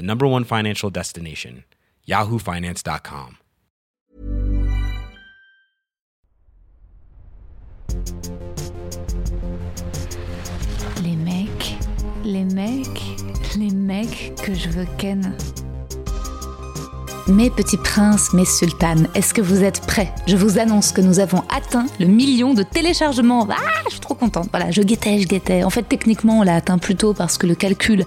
the number one financial destination, yahoofinance.com. Les mecs, les mecs, les mecs que je veux ken. Mes petits princes, mes sultanes, est-ce que vous êtes prêts? Je vous annonce que nous avons atteint le million de téléchargements. Ah, je suis trop contente. Voilà, je guettais, je guettais. En fait, techniquement, on l'a atteint plus tôt parce que le calcul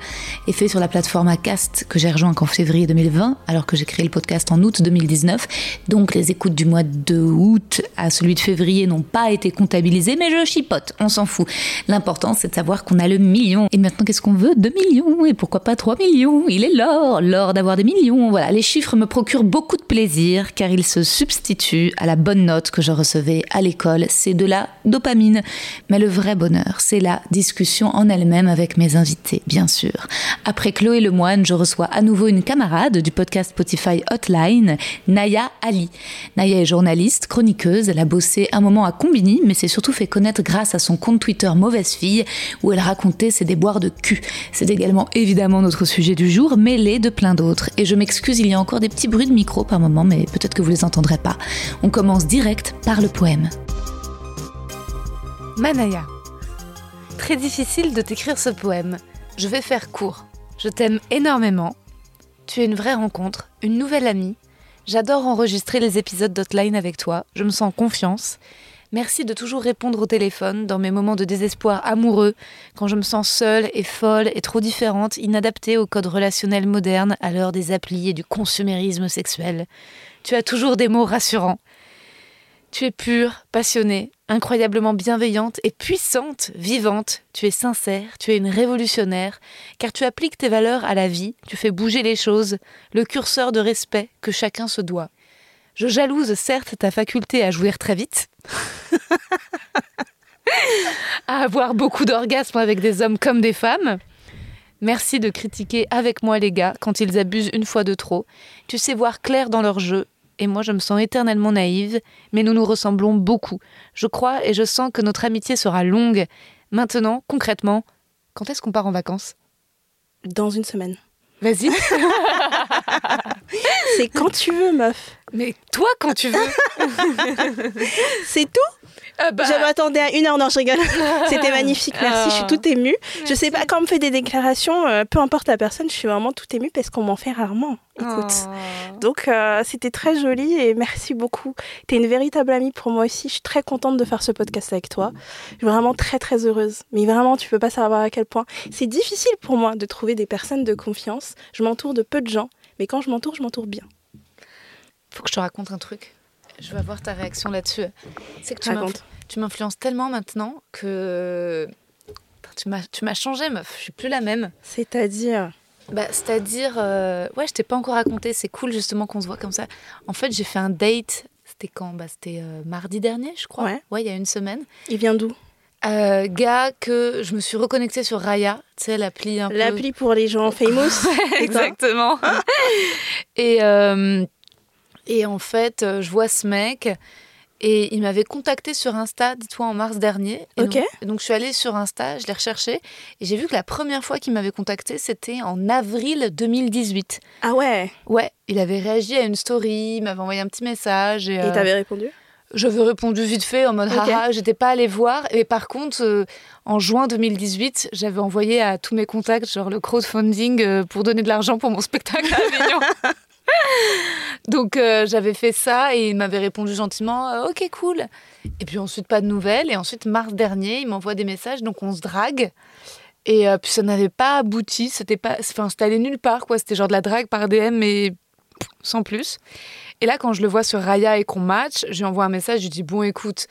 est fait sur la plateforme Acast que j'ai rejoint qu'en février 2020, alors que j'ai créé le podcast en août 2019. Donc, les écoutes du mois de août à celui de février n'ont pas été comptabilisées, mais je chipote, on s'en fout. L'important, c'est de savoir qu'on a le million. Et maintenant, qu'est-ce qu'on veut? 2 millions Et pourquoi pas 3 millions? Il est l'or, l'or d'avoir des millions. Voilà, les chiffres me procure beaucoup de plaisir car il se substitue à la bonne note que je recevais à l'école. C'est de la dopamine. Mais le vrai bonheur, c'est la discussion en elle-même avec mes invités, bien sûr. Après Chloé Lemoine, je reçois à nouveau une camarade du podcast Spotify Hotline, Naya Ali. Naya est journaliste, chroniqueuse. Elle a bossé un moment à Combini, mais s'est surtout fait connaître grâce à son compte Twitter Mauvaise Fille, où elle racontait ses déboires de cul. C'est également évidemment notre sujet du jour, mêlé de plein d'autres. Et je m'excuse, il y a encore des petits bruits de micro par moment, mais peut-être que vous les entendrez pas. On commence direct par le poème. Manaya. Très difficile de t'écrire ce poème. Je vais faire court. Je t'aime énormément. Tu es une vraie rencontre, une nouvelle amie. J'adore enregistrer les épisodes d'Hotline avec toi. Je me sens en confiance. Merci de toujours répondre au téléphone dans mes moments de désespoir amoureux, quand je me sens seule et folle et trop différente, inadaptée au code relationnel moderne à l'heure des applis et du consumérisme sexuel. Tu as toujours des mots rassurants. Tu es pure, passionnée, incroyablement bienveillante et puissante, vivante. Tu es sincère, tu es une révolutionnaire, car tu appliques tes valeurs à la vie, tu fais bouger les choses, le curseur de respect que chacun se doit. Je jalouse certes ta faculté à jouir très vite, à avoir beaucoup d'orgasmes avec des hommes comme des femmes. Merci de critiquer avec moi les gars quand ils abusent une fois de trop. Tu sais voir clair dans leur jeu, et moi je me sens éternellement naïve, mais nous nous ressemblons beaucoup. Je crois et je sens que notre amitié sera longue. Maintenant, concrètement, quand est-ce qu'on part en vacances? Dans une semaine. Vas-y. C'est quand tu veux, meuf. Mais toi, quand tu veux. C'est tout? Ah bah, Je m'attendais à une heure, non, je rigole. C'était magnifique, merci, je suis toute émue. Je sais pas, quand on me fait des déclarations, euh, peu importe la personne, je suis vraiment toute émue parce qu'on m'en fait rarement. Écoute. Oh. Donc, euh, c'était très joli et merci beaucoup. T'es une véritable amie pour moi aussi. Je suis très contente de faire ce podcast avec toi. Je suis vraiment très, très heureuse. Mais vraiment, tu peux pas savoir à quel point. C'est difficile pour moi de trouver des personnes de confiance. Je m'entoure de peu de gens, mais quand je m'entoure, je m'entoure bien. Faut que je te raconte un truc. Je veux avoir ta réaction là-dessus. C'est que tu m'influences tellement maintenant que tu m'as tu m'as changé, meuf. Je suis plus la même. C'est-à-dire. Bah, c'est-à-dire, euh, ouais, je t'ai pas encore raconté. C'est cool justement qu'on se voit comme ça. En fait, j'ai fait un date. C'était quand? Bah, c'était euh, mardi dernier, je crois. Ouais. il y a une semaine. Il vient d'où? Euh, gars que je me suis reconnectée sur Raya, tu sais l'appli un peu. L'appli pour les gens famous. Exactement. et, euh, et en fait, euh, je vois ce mec et il m'avait contacté sur Insta, dis-toi, en mars dernier. Et Ok. Donc, je suis allée sur Insta, je l'ai recherché et j'ai vu que la première fois qu'il m'avait contacté, c'était en avril 2018. Ah ouais. Ouais, il avait réagi à une story, il m'avait envoyé un petit message. Et, Et euh, t'avais répondu j'avais répondu vite fait en mode Ok. haha, j'étais pas allée voir. Et par contre, euh, en juin 2018, j'avais envoyé à tous mes contacts, genre le crowdfunding euh, pour donner de l'argent pour mon spectacle à Avignon. Donc euh, j'avais fait ça et il m'avait répondu gentiment euh, Ok, cool. Et puis ensuite, pas de nouvelles. Et ensuite, mars dernier, il m'envoie des messages. Donc on se drague. Et euh, puis ça n'avait pas abouti. C'était pas, enfin, c'était allé nulle part, quoi. C'était genre de la drague par DM, mais sans plus. Et là, quand je le vois sur Raya et qu'on match, je lui envoie un message. Je lui dis Bon, écoute.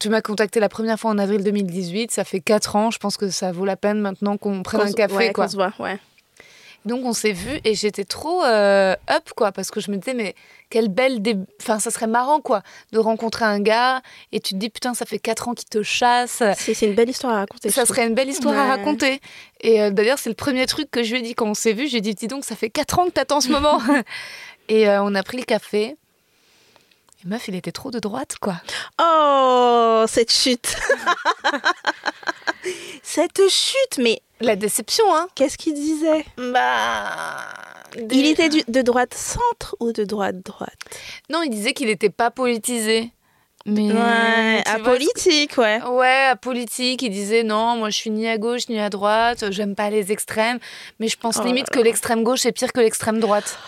Tu m'as contacté la première fois en avril 2018, ça fait 4 ans, je pense que ça vaut la peine maintenant qu'on prenne un café. ouais, quoi. se voit, ouais. Donc on s'est vu et j'étais trop euh, up quoi parce que je me disais mais quelle belle dé- enfin ça serait marrant quoi de rencontrer un gars et tu te dis putain ça fait 4 ans qu'il te chasse. C'est une belle histoire à raconter. ça serait une belle histoire à raconter. Et euh, d'ailleurs c'est le premier truc que je lui ai dit quand on s'est vu je lui ai dit dis donc ça fait 4 ans que t'attends ce moment. Et euh, on a pris le café. Et meuf il était trop de droite quoi. Oh, cette chute. cette chute, mais la déception hein. Qu'est-ce qu'il disait? Bah Il était du- de droite centre ou de droite droite? Non il disait qu'il était pas politisé. Mais Ouais, vois, apolitique, ouais. Ouais, à politique, il disait non, moi je suis ni à gauche ni à droite, j'aime pas les extrêmes, mais je pense Oh limite là. que l'extrême gauche est pire que l'extrême droite.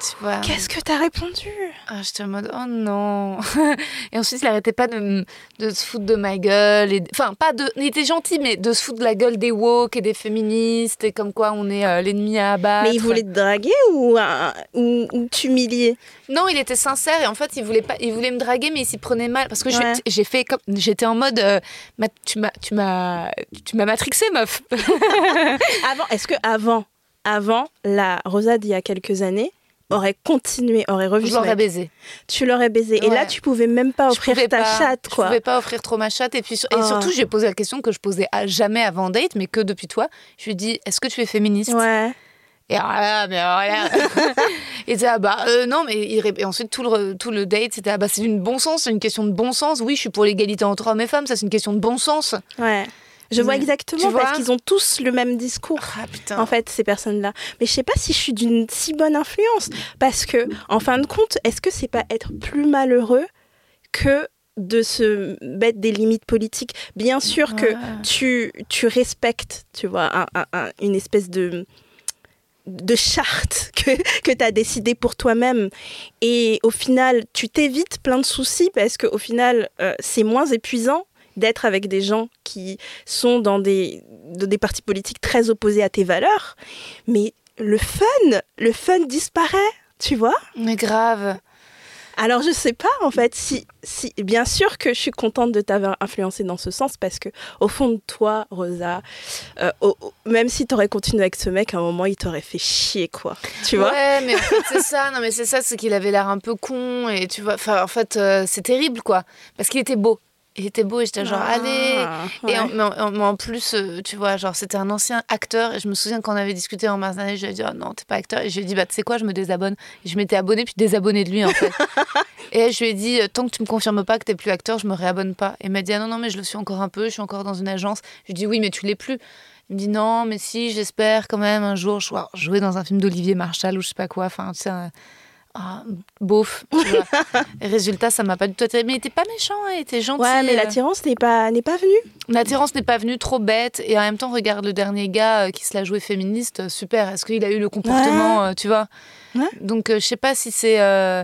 Tu vois. Qu'est-ce que t'as répondu? Ah, J'étais en mode oh non. et ensuite, il arrêtait pas de, de se foutre de ma gueule. Et... Enfin, pas de. Il était gentil, mais de se foutre de la gueule des woke et des féministes et comme quoi on est euh, l'ennemi à abattre. Mais il voulait te draguer ou, euh, ou, ou t'humilier? Non, il était sincère et en fait, il voulait pas, il voulait me draguer, mais il s'y prenait mal parce que j'ai- Ouais. j'ai fait comme, j'étais en mode, euh, ma- tu m'as, tu m'as, tu m'as matrixé, meuf. Avant, est-ce que avant, avant la Rosa d'il y a quelques années aurait continué, aurait revu Je l'aurais baisé. tu l'aurais baisé et là tu pouvais même pas Je offrir ta pas- chatte Je quoi. pouvais pas offrir trop ma chatte et puis sur- et Ah. surtout, j'ai posé la question que je posais à jamais avant date, mais que depuis toi. Je lui ai dit, est-ce que tu es féministe? Ouais. Et alors là, mais alors là. et ah bah euh, non, mais il et ensuite tout le tout le date, c'était ah bah c'est une bon sens, c'est une question de bon sens. Oui, je suis pour l'égalité entre hommes et femmes, ça c'est une question de bon sens. Ouais. Je vois exactement vois parce qu'ils ont tous le même discours. Ah putain. En fait, ces personnes-là. Mais je sais pas si je suis d'une si bonne influence. Parce que, en fin de compte, est-ce que c'est pas être plus malheureux que de se mettre des limites politiques? Bien sûr que Ouais. tu, tu respectes, tu vois, un- un- un- une espèce de de charte que, que tu as décidé pour toi-même et au final tu t'évites plein de soucis parce qu'au final euh, c'est moins épuisant d'être avec des gens qui sont dans des, dans des partis politiques très opposés à tes valeurs mais le fun le fun disparaît tu vois Mais grave. alors je sais pas en fait si si bien sûr que je suis contente de t'avoir influencé dans ce sens parce que au fond de toi Rosa euh, au- même si t'aurais continué avec ce mec à un moment il t'aurait fait chier quoi tu vois? Ouais, mais en fait c'est ça. Non, mais c'est ça, c'est qu'il avait l'air un peu con et tu vois. Enfin, en fait, euh, c'est terrible quoi, parce qu'il était beau. Il était beau et j'étais genre Ah, allez. ouais. Et en, mais en- mais en plus, euh, tu vois, genre, c'était un ancien acteur. Et je me souviens qu'on avait discuté en mars dernier. Je lui ai dit, oh non, t'es pas acteur. Et je lui ai dit, bah, tu sais quoi, je me désabonne. Et je m'étais abonnée, puis désabonnée de lui, en fait. et je lui ai dit, euh, tant que tu me confirmes pas que t'es plus acteur, je me réabonne pas. Et il m'a dit, ah non, non, mais je le suis encore un peu. Je suis encore dans une agence. Je lui ai dit, oui, mais tu l'es plus. Il me dit, non, mais si, j'espère quand même un jour jouer, jouer dans un film d'Olivier Marshall ou je sais pas quoi. Enfin, tu sais, ah, beauf. Tu vois. et résultat, ça m'a pas du tout attiré. Mais il était pas méchant, hein, il était gentil. ouais mais euh. l'attirance n'est pas n'est pas venue L'attirance n'est pas venue trop bête et en même temps regarde le dernier gars euh, qui se l'a joué féministe euh, super est-ce qu'il a eu le comportement tu vois? Ouais. donc euh, je sais pas si c'est euh,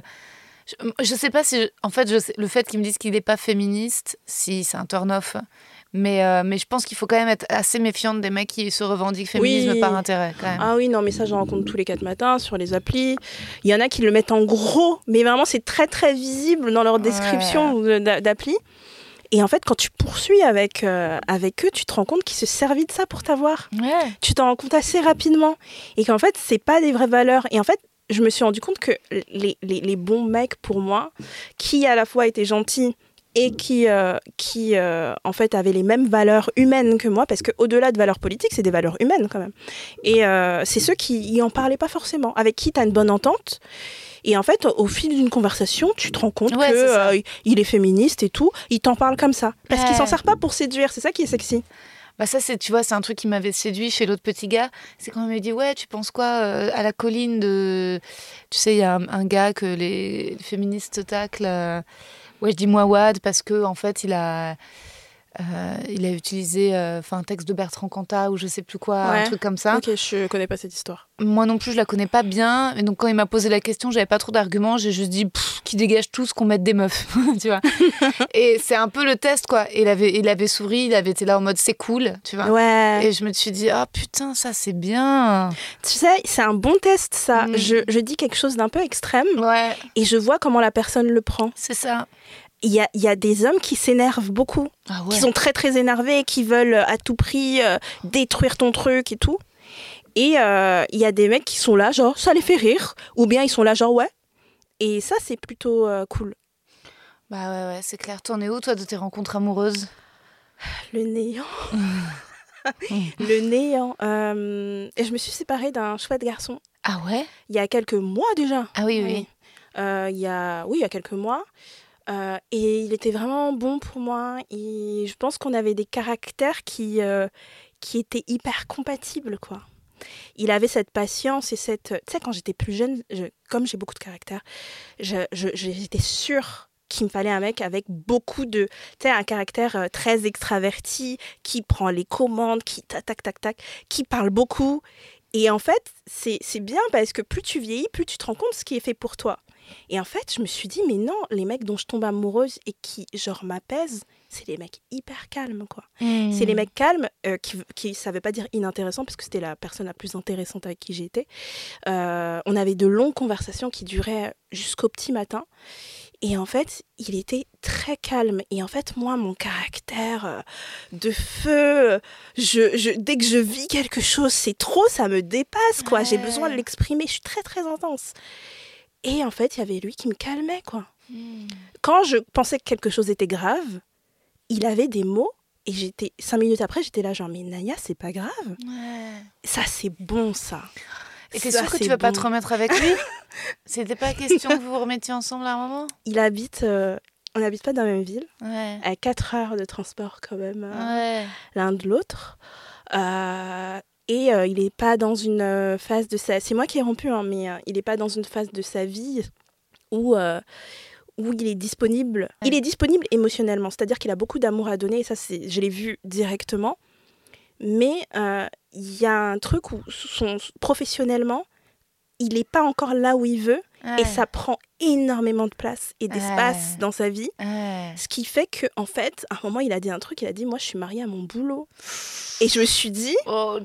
je, sais pas si en fait je sais- le fait qu'ils me disent qu'il n'est pas féministe si c'est un turn off mais euh, mais je pense qu'il faut quand même être assez méfiante des mecs qui se revendiquent féminisme Oui. par intérêt quand même. Ah oui non mais ça j'en rencontre tous les quatre matins sur les applis. Il y en a qui le mettent en gros mais vraiment c'est très très visible dans leur description de- d'a- d'appli. Et en fait quand tu poursuis avec euh, avec eux tu te rends compte qu'ils se servent de ça pour t'avoir. Ouais. Tu t'en rends compte assez rapidement. Et qu'en fait c'est pas des vraies valeurs. Et en fait je me suis rendu compte que les, les, les bons mecs pour moi qui à la fois étaient gentils et qui, euh, qui euh, en fait avaient les mêmes valeurs humaines que moi parce que au-delà de valeurs politiques c'est des valeurs humaines quand même et euh, c'est ceux qui y en parlaient pas forcément avec qui tu as une bonne entente et en fait, au fil d'une conversation, tu te rends compte Ouais, euh, il est féministe et tout. Il t'en parle comme ça parce qu'il Ouais. s'en sert pas pour séduire. C'est ça qui est sexy. Bah ça, c'est, tu vois, c'est un truc qui m'avait séduit chez l'autre petit gars. C'est quand il m'a dit, ouais, tu penses quoi euh, à la colline de... Tu sais, il y a un, un gars que les, les féministes taclent. euh, Ouais, je dis Mouawad parce que en fait, il a... Euh, il a utilisé euh, un texte de Bertrand Cantat ou je sais plus quoi, un truc comme ça. Ok, je connais pas cette histoire. Moi non plus, je la connais pas bien. Et donc quand il m'a posé la question, j'avais pas trop d'arguments. J'ai juste dit qui dégage tout ce qu'on mette des meufs, tu vois. et c'est un peu le test quoi. Et il avait, il avait souri, il avait été là en mode c'est cool, tu vois. Ouais. Et je me suis dit ah putain ça c'est bien. Tu sais, c'est un bon test ça. Mm. Je, je dis quelque chose d'un peu extrême Ouais, et je vois comment la personne le prend. c'est ça. Il y a, y a des hommes qui s'énervent beaucoup, Ah ouais. qui sont très très énervés, qui veulent à tout prix euh, détruire ton truc et tout. Et euh, il y a des mecs qui sont là, genre, ça les fait rire. Ou bien ils sont là, genre, ouais. Et ça, c'est plutôt euh, cool. Bah ouais ouais c'est clair. T'en es où toi de tes rencontres amoureuses? Le néant. le néant. Et je me suis séparée d'un chouette garçon Ah ouais? il y a quelques mois déjà. Ah oui oui. Il y a, oui, il y a quelques mois. Euh, et il était vraiment bon pour moi. Et je pense qu'on avait des caractères qui, euh, qui étaient hyper compatibles, quoi. Il avait cette patience et cette... Tu sais, quand j'étais plus jeune, je- comme j'ai beaucoup de caractère, j'étais sûre qu'il me fallait un mec avec beaucoup de... Tu sais, un caractère euh, très extraverti, qui prend les commandes, qui tac, tac, tac, tac, qui parle beaucoup. Et en fait, c'est bien parce que plus tu vieillis, plus tu te rends compte de ce qui est fait pour toi. Et en fait, je me suis dit, mais non, les mecs dont je tombe amoureuse et qui, genre, m'apaisent, c'est les mecs hyper calmes, quoi. C'est les mecs calmes euh, qui, qui, ça veut pas dire inintéressant, parce que c'était la personne la plus intéressante avec qui été. Euh, on avait de longues conversations qui duraient jusqu'au petit matin. Et en fait, il était très calme. Et en fait, moi, mon caractère euh, de feu, je, je, dès que je vis quelque chose, c'est trop, ça me dépasse, quoi. J'ai besoin de l'exprimer, je suis très, très intense. Et en fait, il y avait lui qui me calmait, quoi. Hmm. Quand je pensais que quelque chose était grave, il avait des mots. Et j'étais cinq minutes après, j'étais là genre mais Naya, c'est pas grave. Ouais. Ça c'est bon ça. Et t'es sûre que tu vas pas te remettre avec lui C'était pas question que vous vous remettiez ensemble à un moment Il habite, euh, on n'habite pas dans la même ville, Ouais. à 4 heures de transport quand même euh, Ouais. l'un de l'autre. Euh, et euh, il n'est pas dans une euh, phase de sa... C'est moi qui ai rompu, hein, mais euh, il n'est pas dans une phase de sa vie où, euh, où il est disponible. Il est disponible émotionnellement, c'est-à-dire qu'il a beaucoup d'amour à donner, et ça, je l'ai vu directement. Mais il y a un truc où son, professionnellement, il n'est pas encore là où il veut, Ouais. et ça prend énormément de place et d'espace Ouais. dans sa vie. Ouais. Ce qui fait que en fait, à un moment, il a dit un truc. Il a dit, moi, je suis mariée à mon boulot. Et je me suis dit, Oh.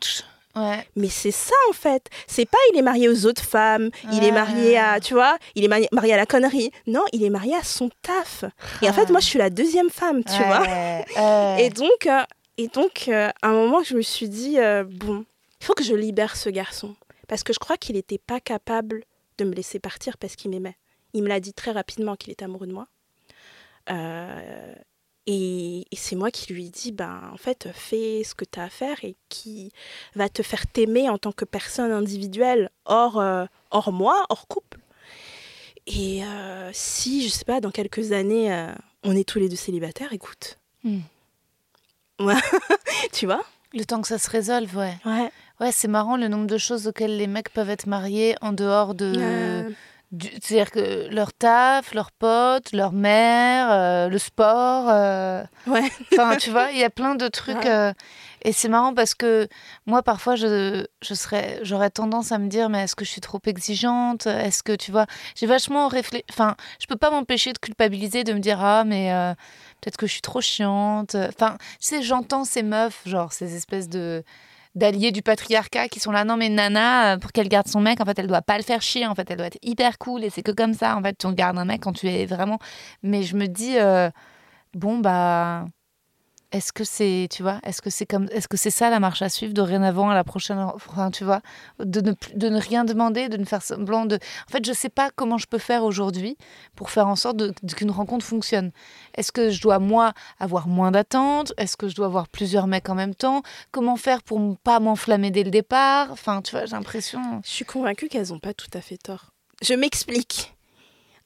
Ouais. mais c'est ça en fait. C'est pas il est marié aux autres femmes. Il est marié à, tu vois, il est mari- marié à la connerie. Non, il est marié à son taf. Et en fait, moi, je suis la deuxième femme, tu vois. Ouais. Et donc, euh, et donc, euh, à un moment, je me suis dit, euh, bon, il faut que je libère ce garçon parce que je crois qu'il n'était pas capable de me laisser partir parce qu'il m'aimait. Il me l'a dit très rapidement qu'il était amoureux de moi. Et, et c'est moi qui lui dit, ben, en fait, fais ce que tu as à faire et qui va te faire t'aimer en tant que personne individuelle, hors, euh, hors moi, hors couple. Et euh, si, je sais pas, dans quelques années, euh, on est tous les deux célibataires, écoute. Hmm. Ouais. tu vois? Le temps que ça se résolve, ouais. Ouais. Ouais, c'est marrant le nombre de choses auxquelles les mecs peuvent être mariés en dehors de. C'est-à-dire que leur taf, leurs potes, leur mère, euh, le sport. euh, ouais. Enfin, tu vois, il y a plein de trucs. Ouais. euh, et c'est marrant parce que moi, parfois, je, je serais, j'aurais tendance à me dire, mais est-ce que je suis trop exigeante? Est-ce que, tu vois, j'ai vachement réfléchi. Enfin, je peux pas m'empêcher de culpabiliser, de me dire, ah, mais peut-être que je suis trop chiante. Enfin, tu sais, j'entends ces meufs, genre, ces espèces de d'alliés du patriarcat qui sont là non mais Nana euh, pour qu'elle garde son mec en fait elle doit pas le faire chier en fait elle doit être hyper cool et c'est que comme ça en fait tu gardes un mec quand tu es vraiment. Mais je me dis euh, bon bah est-ce que c'est tu vois est-ce que c'est comme est-ce que c'est ça la marche à suivre dorénavant à la prochaine enfin tu vois de ne de ne rien demander de ne faire semblant de en fait je sais pas comment je peux faire aujourd'hui pour faire en sorte de- de- qu'une rencontre fonctionne est-ce que je dois moi avoir moins d'attentes? Est-ce que je dois avoir plusieurs mecs en même temps? Comment faire pour ne pas m'enflammer dès le départ? Enfin tu vois j'ai l'impression Je suis convaincue qu'elles n'ont pas tout à fait tort. Je m'explique.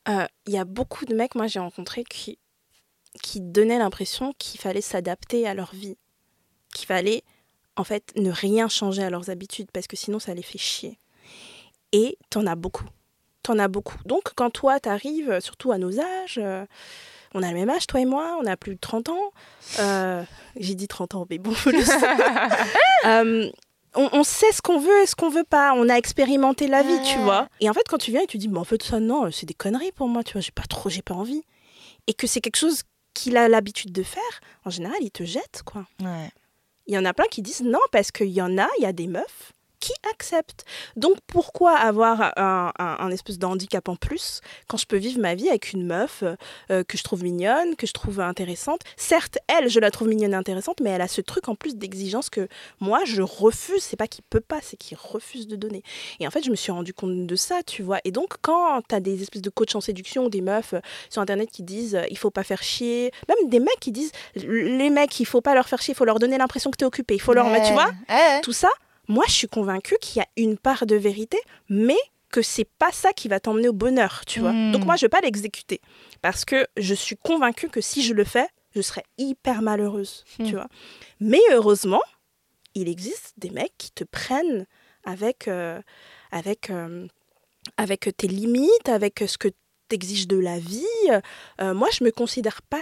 Euh, Il y a beaucoup de mecs, moi j'ai rencontré, qui, qui donnaient l'impression qu'il fallait s'adapter à leur vie. Qu'il fallait, en fait, ne rien changer à leurs habitudes, parce que sinon ça les fait chier. Et t'en as beaucoup. T'en as beaucoup. Donc quand toi t'arrives, surtout à nos âges, euh, on a le même âge, toi et moi, on a plus de 30 ans. Euh, j'ai dit 30 ans, mais bon, le euh, on, on, sait ce qu'on veut et ce qu'on veut pas. On a expérimenté la vie, tu vois. Et en fait, quand tu viens et tu dis, mais en fait, ça, non, c'est des conneries pour moi, tu vois, j'ai pas trop, j'ai pas envie. Et que c'est quelque chose qu'il a l'habitude de faire, en général, il te jette, quoi. Ouais. Il y en a plein qui disent non, parce qu'il y en a, il y a des meufs qui accepte? Donc pourquoi avoir un, espèce de handicap en plus quand je peux vivre ma vie avec une meuf euh, que je trouve mignonne, que je trouve intéressante? Certes, elle, je la trouve mignonne et intéressante, mais elle a ce truc en plus d'exigence que moi, je refuse. C'est pas qu'il peut pas, c'est qu'il refuse de donner. Et en fait, je me suis rendu compte de ça, tu vois. Et donc, quand tu as des espèces de coachs en séduction ou des meufs euh, sur Internet qui disent euh, il faut pas faire chier, même des mecs qui disent les mecs, il faut pas leur faire chier, il faut leur donner l'impression que tu es occupé, il faut leur... Tu vois? Tout ça, moi, je suis convaincue qu'il y a une part de vérité, mais que c'est pas ça qui va t'emmener au bonheur, tu vois. Hmm. Donc moi, je vais pas l'exécuter parce que je suis convaincue que si je le fais, je serai hyper malheureuse, tu hmm. vois. Mais heureusement, il existe des mecs qui te prennent avec euh, avec euh, avec tes limites, avec ce que t'exiges de la vie. Euh, moi, je me considère pas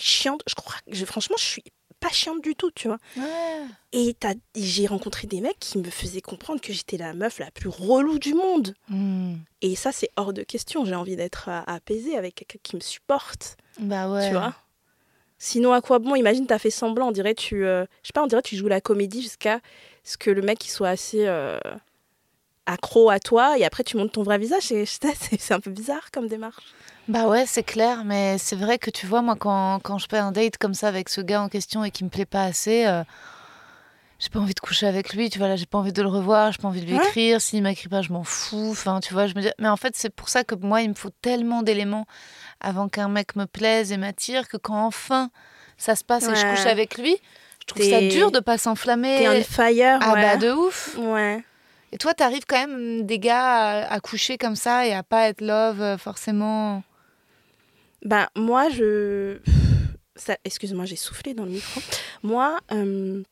chiante. Je crois, je, franchement, je suis pas chiante du tout, tu vois. Et j'ai rencontré des mecs qui me faisaient comprendre que j'étais la meuf la plus relou du monde. Hmm. Et ça, c'est hors de question. J'ai envie d'être apaisée avec quelqu'un qui me supporte. Bah ouais. Tu vois Sinon, à quoi bon? Imagine, t'as fait semblant, on dirait tu, euh, je sais pas, on dirait tu joues la comédie jusqu'à ce que le mec il soit assez euh, accro à toi et après tu montes ton vrai visage. C'est un peu bizarre comme démarche. Bah ouais, c'est clair, mais c'est vrai que tu vois, moi, quand, quand je fais un date comme ça avec ce gars en question et qui me plaît pas assez, euh, j'ai pas envie de coucher avec lui, tu vois, là, j'ai pas envie de le revoir, j'ai pas envie de lui écrire, s'il m'écrit pas, je m'en fous, enfin, tu vois, je me dis, mais en fait, c'est pour ça que moi, il me faut tellement d'éléments avant qu'un mec me plaise et m'attire que quand enfin ça se passe et je couche avec lui, je trouve ça dur de pas s'enflammer. T'es on fire, Ah bah de ouf. Ouais. Et toi, t'arrives quand même des gars à, coucher comme ça et à pas être love euh, forcément? Bah, moi, je. Excuse-moi, j'ai soufflé dans le micro. Moi, euh,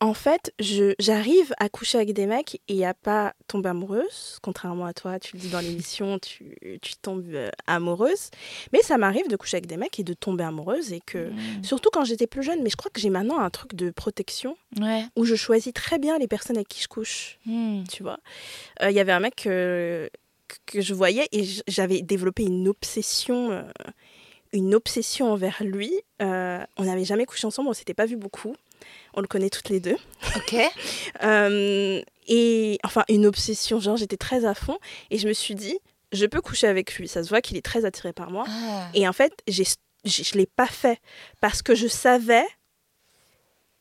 en fait, j'arrive à coucher avec des mecs et à pas tomber amoureuse. Contrairement à toi, tu le dis dans l'émission, tu, tu, tombes euh, amoureuse. Mais ça m'arrive de coucher avec des mecs et de tomber amoureuse. Et que, mmh. surtout quand j'étais plus jeune, mais je crois que j'ai maintenant un truc de protection où je choisis très bien les personnes avec qui je couche. Mmh. Tu vois, il euh, y avait un mec que je voyais et j'avais développé une obsession, euh, une obsession envers lui. Euh, on n'avait jamais couché ensemble, on s'était pas vu beaucoup. On le connaît toutes les deux. Ok. Euh, et enfin, une obsession, genre j'étais très à fond et je me suis dit, je peux coucher avec lui. Ça se voit qu'il est très attiré par moi. Ah. Et en fait, je ne l'ai pas fait parce que je savais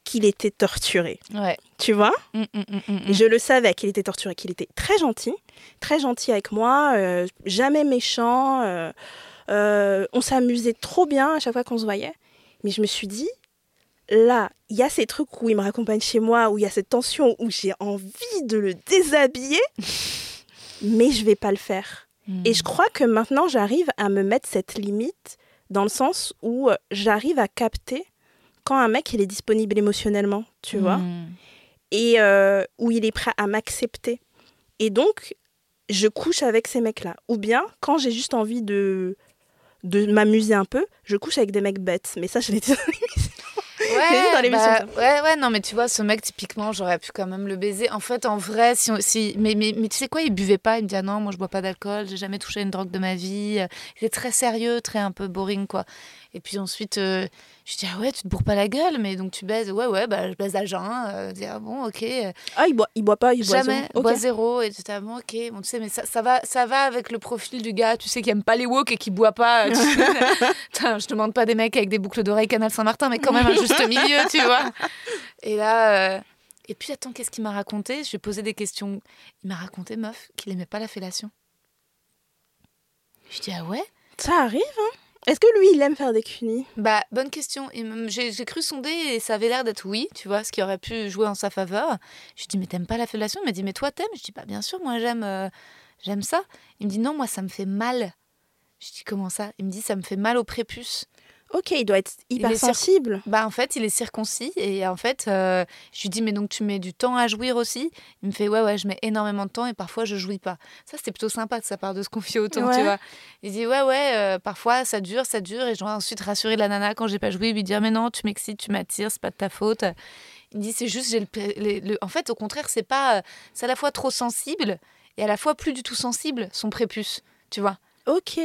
qu'il était torturé. Ouais. Tu vois? Mm, mm, mm, Je le savais qu'il était torturé, qu'il était très gentil, très gentil avec moi, euh, jamais méchant. Euh, euh, on s'amusait trop bien à chaque fois qu'on se voyait. Mais je me suis dit, là, il y a ces trucs où il me raccompagne chez moi, où il y a cette tension, où j'ai envie de le déshabiller, mais je vais pas le faire. Et je crois que maintenant, j'arrive à me mettre cette limite dans le sens où j'arrive à capter quand un mec il est disponible émotionnellement, tu vois, hmm. et euh, où il est prêt à m'accepter. Et donc, je couche avec ces mecs-là. Ou bien, quand j'ai juste envie de, de m'amuser un peu, je couche avec des mecs bêtes. Mais ça, je l'ai dit Ouais, bah, ouais, ouais, non, mais tu vois, ce mec, typiquement, j'aurais pu quand même le baiser. En fait, en vrai, si, si mais, mais, mais, tu sais quoi, il buvait pas. Il me dit, ah non, moi, je bois pas d'alcool, j'ai jamais touché une drogue de ma vie. Il est très sérieux, très un peu boring, quoi. Et puis ensuite, euh, je dis, ah ouais, tu te bourres pas la gueule, mais donc tu baises. Ouais, ouais, bah, je baise à jeun. Euh, dis, ah bon, ok. Ah, il boit, il boit pas, il boit Jamais, il boit zéro. Et tu dis, ah bon, ok. Bon, tu sais, mais ça, ça, va, ça va avec le profil du gars, tu sais, qui aime pas les woke et qui boit pas. je demande pas des mecs avec des boucles d'oreilles Canal Saint-Martin, mais quand même un juste milieu, tu vois. Et là. Euh, et puis, attends, qu'est-ce qu'il m'a raconté? Je lui ai posé des questions. Il m'a raconté, meuf, qu'il aimait pas la fellation. Je dis, ah ouais? Ça arrive, hein est-ce que lui, il aime faire des cunis? Bah, bonne question. J'ai cru sonder et ça avait l'air d'être oui, tu vois, ce qui aurait pu jouer en sa faveur. Je dis, mais t'aimes pas la fellation? Il m'a dit, mais toi, t'aimes? Je dis, bah, bien sûr, moi, j'aime euh, j'aime ça. Il me dit, non, moi, ça me fait mal. Je dis, comment ça? Il me dit, ça me fait mal au prépuce. Ok, il doit être hyper sensible. Bah en fait, il est circoncis et en fait, euh, je lui dis mais donc tu mets du temps à jouir aussi? Il me fait ouais ouais, je mets énormément de temps et parfois je jouis pas. Ça c'était plutôt sympa de sa part de se confier autant, Ouais. tu vois. Il dit ouais ouais, euh, parfois ça dure, ça dure et je dois ensuite rassurer la nana quand j'ai pas joué, lui dire mais non, tu m'excites, tu m'attires, c'est pas de ta faute. Il me dit c'est juste j'ai le, pré- les- le- en fait au contraire c'est pas euh, c'est à la fois trop sensible et à la fois plus du tout sensible son prépuce, tu vois. Ok.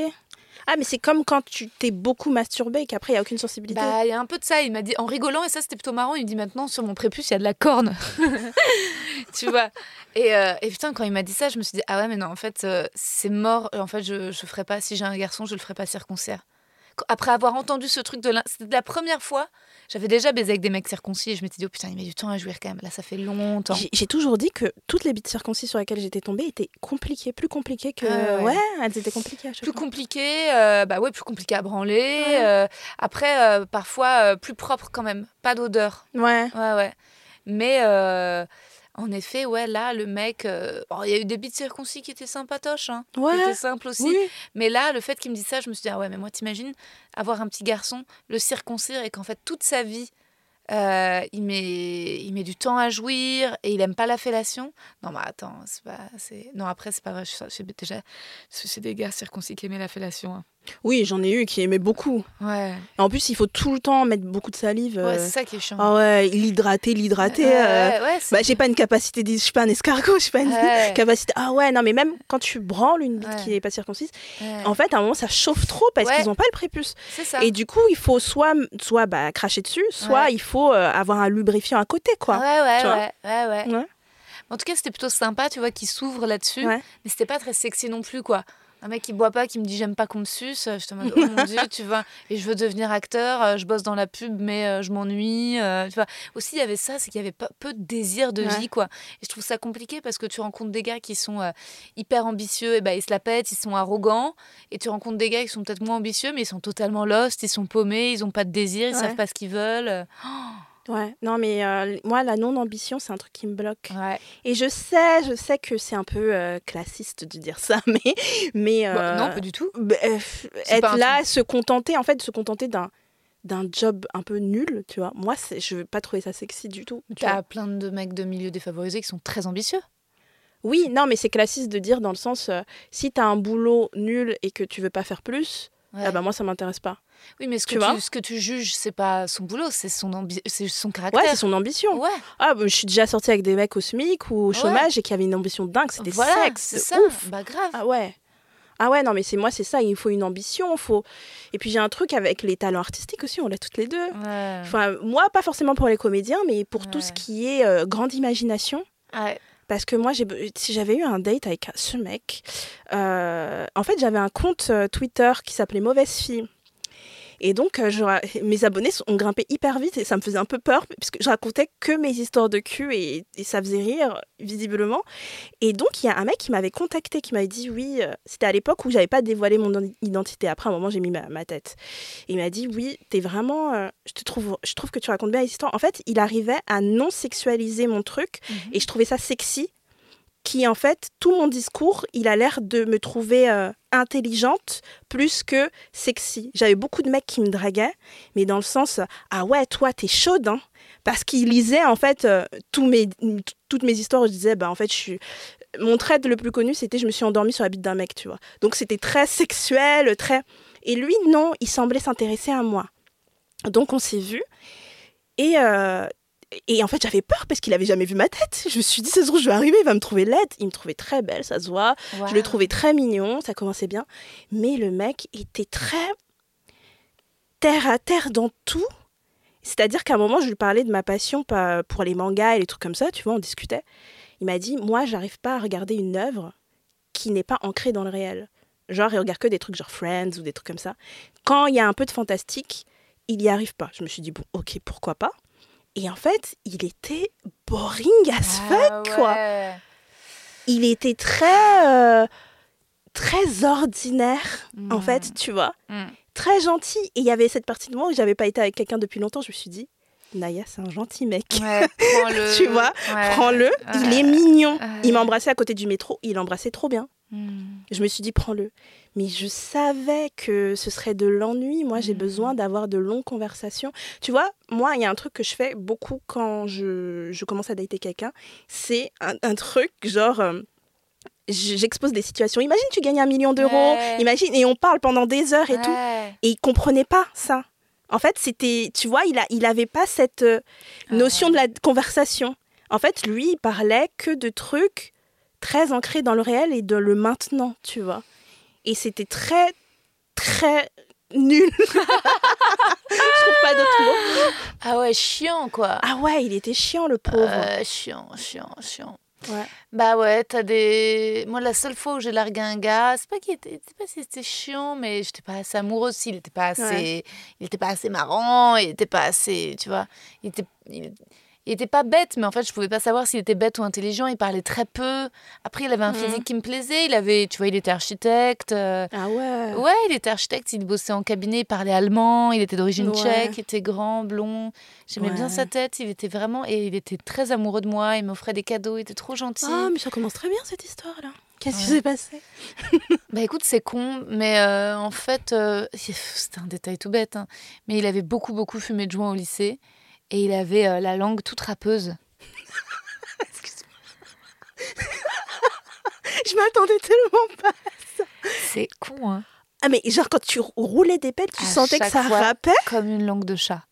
Ah, mais c'est comme quand tu t'es beaucoup masturbé et qu'après, il n'y a aucune sensibilité. Bah, il y a un peu de ça. Il m'a dit en rigolant, et ça c'était plutôt marrant. Il me dit maintenant sur mon prépuce, il y a de la corne. tu vois. Et, euh, et putain, quand il m'a dit ça, je me suis dit ah ouais, mais non, en fait, euh, c'est mort. En fait, je, je ferai pas, si j'ai un garçon, je le ferai pas circoncire. Après avoir entendu ce truc de l'in- c'était la première fois, j'avais déjà baisé avec des mecs circoncis et je m'étais dit oh putain, il met du temps à jouir quand même. Là, ça fait longtemps. J'ai- toujours dit que toutes les bites circoncis sur lesquelles j'étais tombée étaient compliquées, plus compliquées que. Ah ouais. ouais. elles étaient compliquées à chaque plus fois. compliqué, euh, bah ouais, plus compliqué à branler. Ouais. euh, après, euh, parfois plus propre quand même, pas d'odeur. Ouais. Ouais, ouais. Mais en effet, ouais, là, le mec. euh, Il y a eu des bites circoncis qui étaient sympatoches, hein, qui Ouais. étaient simples aussi. Oui. Mais là, le fait qu'il me dise ça, je me suis dit, ah ouais, mais moi, t'imagines avoir un petit garçon, le circoncire, et qu'en fait, toute sa vie, euh, il, met, il met du temps à jouir et il aime pas la fellation. Non, mais attends, c'est pas. c'est- Non, après, c'est pas vrai. je déjà. C'est des gars circoncis qui aimaient la fellation. hein. Oui, j'en ai eu qui aimaient beaucoup. Ouais. Et en plus, il faut tout le temps mettre beaucoup de salive. Ouais, euh. c'est ça qui est chiant. Ah ouais, l'hydrater, l'hydrater. Ouais, euh. ouais, Bah, j'ai pas une capacité, je suis pas un escargot, je suis pas une Ouais. capacité. Ah ouais, non, mais même quand tu branles une bite qui est pas circoncise, en fait, à un moment, ça chauffe trop parce qu'ils ont pas le prépuce. c'est ça. Et du coup, il faut soit, soit bah, cracher dessus, soit il faut euh, avoir un lubrifiant à côté, quoi. Ouais, ouais, ouais, ouais, ouais. En tout cas, c'était plutôt sympa, tu vois, qu'il s'ouvre là-dessus. Mais c'était pas très sexy non plus, quoi. Un mec qui boit pas, qui me dit j'aime pas qu'on me suce. Je te mode, oh mon dieu, tu vois. Et je veux devenir acteur, euh, je bosse dans la pub, mais euh, je m'ennuie. euh, tu vois. Aussi, il y avait ça, c'est qu'il y avait peu de désir de Ouais. vie, quoi. Et je trouve ça compliqué parce que tu rencontres des gars qui sont euh, hyper ambitieux, et ben ils se la pètent, ils sont arrogants. Et tu rencontres des gars qui sont peut-être moins ambitieux, mais ils sont totalement lost, ils sont paumés, ils ont pas de désir, ils Ouais. savent pas ce qu'ils veulent. Ouais. Non, mais euh, moi, la non-ambition, c'est un truc qui me bloque. Ouais. Et je sais, je sais que c'est un peu euh, classiste de dire ça, mais. mais Bah, euh, non, pas du tout. bah, euh, être là, se contenter, en fait, se contenter d'un d'un job un peu nul, tu vois. Moi, c'est- je veux pas trouver ça sexy du tout. tu vois. T'as plein de mecs de milieux défavorisés qui sont très ambitieux. Oui, non, mais c'est classiste de dire dans le sens, euh, si t'as un boulot nul et que tu veux pas faire plus, Ouais. ah bah moi, ça m'intéresse pas. oui, mais ce tu que, vois tu, ce que tu juges, c'est pas son boulot, c'est son, ambi- c'est son caractère. Ouais, c'est son ambition. Ouais, Ah, bah, je suis déjà sortie avec des mecs au SMIC ou au Ouais. chômage et qui avaient une ambition dingue, c'était voilà, sexe, ça. ouf. Bah grave. Ah ouais. Ah ouais, non, mais c'est moi, c'est ça, il faut une ambition, faut... Et puis j'ai un truc avec les talents artistiques aussi, on l'a toutes les deux. Ouais. Enfin, moi, pas forcément pour les comédiens, mais pour tout ce qui est euh, grande imagination. Ouais. Parce que moi, si j'avais eu un date avec ce mec, euh, en fait, j'avais un compte euh, Twitter qui s'appelait Mauvaise Fille. Et donc, euh, je mes abonnés ont grimpé hyper vite et ça me faisait un peu peur parce que je racontais que mes histoires de cul et, et ça faisait rire, visiblement. Et donc, il y a un mec qui m'avait contacté, qui m'avait dit oui, euh, c'était à l'époque où j'avais pas dévoilé mon identité. Après, à un moment, j'ai mis ma, ma tête. Et il m'a dit oui, t'es vraiment. euh, je, te trouve, je trouve que tu racontes bien les histoires. En fait, il arrivait à non sexualiser mon truc Mhm. et je trouvais ça sexy. Qui en fait, tout mon discours, il a l'air de me trouver euh, intelligente plus que sexy. J'avais beaucoup de mecs qui me draguaient, mais dans le sens ah ouais, toi t'es chaude, hein parce qu'ils lisaient en fait euh, toutes mes histoires. Je disais bah en fait je suis mon trait le plus connu c'était je me suis endormie sur la bite d'un mec, tu vois. Donc c'était très sexuel, très et lui non, il semblait s'intéresser à moi. Donc on s'est vu et euh, et en fait, j'avais peur parce qu'il avait jamais vu ma tête. Je me suis dit, ça se trouve, je vais arriver, il va me trouver laide. Il me trouvait très belle, ça se voit. Je le trouvais très mignon, ça commençait bien. Mais le mec était très terre à terre dans tout. C'est-à-dire qu'à un moment, je lui parlais de ma passion pa- pour les mangas et les trucs comme ça, tu vois, on discutait. Il m'a dit, moi, j'arrive pas à regarder une œuvre qui n'est pas ancrée dans le réel. Genre, il regarde que des trucs genre Friends ou des trucs comme ça. Quand il y a un peu de fantastique, il n'y arrive pas. Je me suis dit, bon, ok, pourquoi pas? Et en fait, il était boring as fuck, quoi. il était très euh, très ordinaire en Mm. fait tu vois. Mm. très gentil. Et il y avait cette partie de moi où j'avais pas été avec quelqu'un depuis longtemps. Je me suis dit Naya c'est un gentil mec. Ouais, prends-le. Tu vois, Ouais. prends-le. Il est mignon. Il m'a embrassé à côté du métro. Il embrassait trop bien. Mm. je me suis dit prends-le mais je savais que ce serait de l'ennui. Moi, j'ai Mhm. besoin d'avoir de longues conversations. Tu vois, moi, il y a un truc que je fais beaucoup quand je, je commence à dater quelqu'un. C'est un, un truc genre. euh, J'expose des situations. Imagine, tu gagnes un million d'euros. Ouais. Imagine, et on parle pendant des heures et tout. Et il comprenait pas ça. En fait, c'était, tu vois, il a, il avait pas cette euh, notion de la conversation. En fait, lui, il parlait que de trucs très ancrés dans le réel et de le maintenant, tu vois. Et c'était très, très nul. Je trouve pas d'autres mots. Ah ouais, chiant quoi. Ah ouais, il était chiant, le pauvre. Euh, chiant, chiant, chiant. Ouais. Bah ouais, t'as des. Moi, la seule fois où j'ai largué un gars, c'est pas qu'il était, pas si c'était chiant, mais j'étais pas assez amoureuse. aussi. Il était pas assez, Ouais. il était pas assez marrant, il était pas assez, tu vois. Il était, il, il était pas bête, mais en fait, je pouvais pas savoir s'il était bête ou intelligent. Il parlait très peu. Après, il avait un Mhm. physique qui me plaisait. Il avait, tu vois, il était architecte. euh, Ah ouais. Ouais, il était architecte, il bossait en cabinet, il parlait allemand, il était d'origine Ouais. tchèque, il était grand, blond. J'aimais bien sa tête, il était vraiment. Et il était très amoureux de moi, il m'offrait des cadeaux, il était trop gentil. Ah, mais ça commence très bien cette histoire-là. Qu'est-ce qui Ouais. s'est passé? Bah écoute, c'est con, mais euh, en fait, euh, c'était un détail tout bête, hein, mais il avait beaucoup, beaucoup fumé de joint au lycée et il avait euh, la langue toute râpeuse. Je m'attendais tellement pas. C'est con, hein. Ah, mais genre, quand tu roulais des pelles, tu À sentais que ça fois. râpait Comme une langue de chat.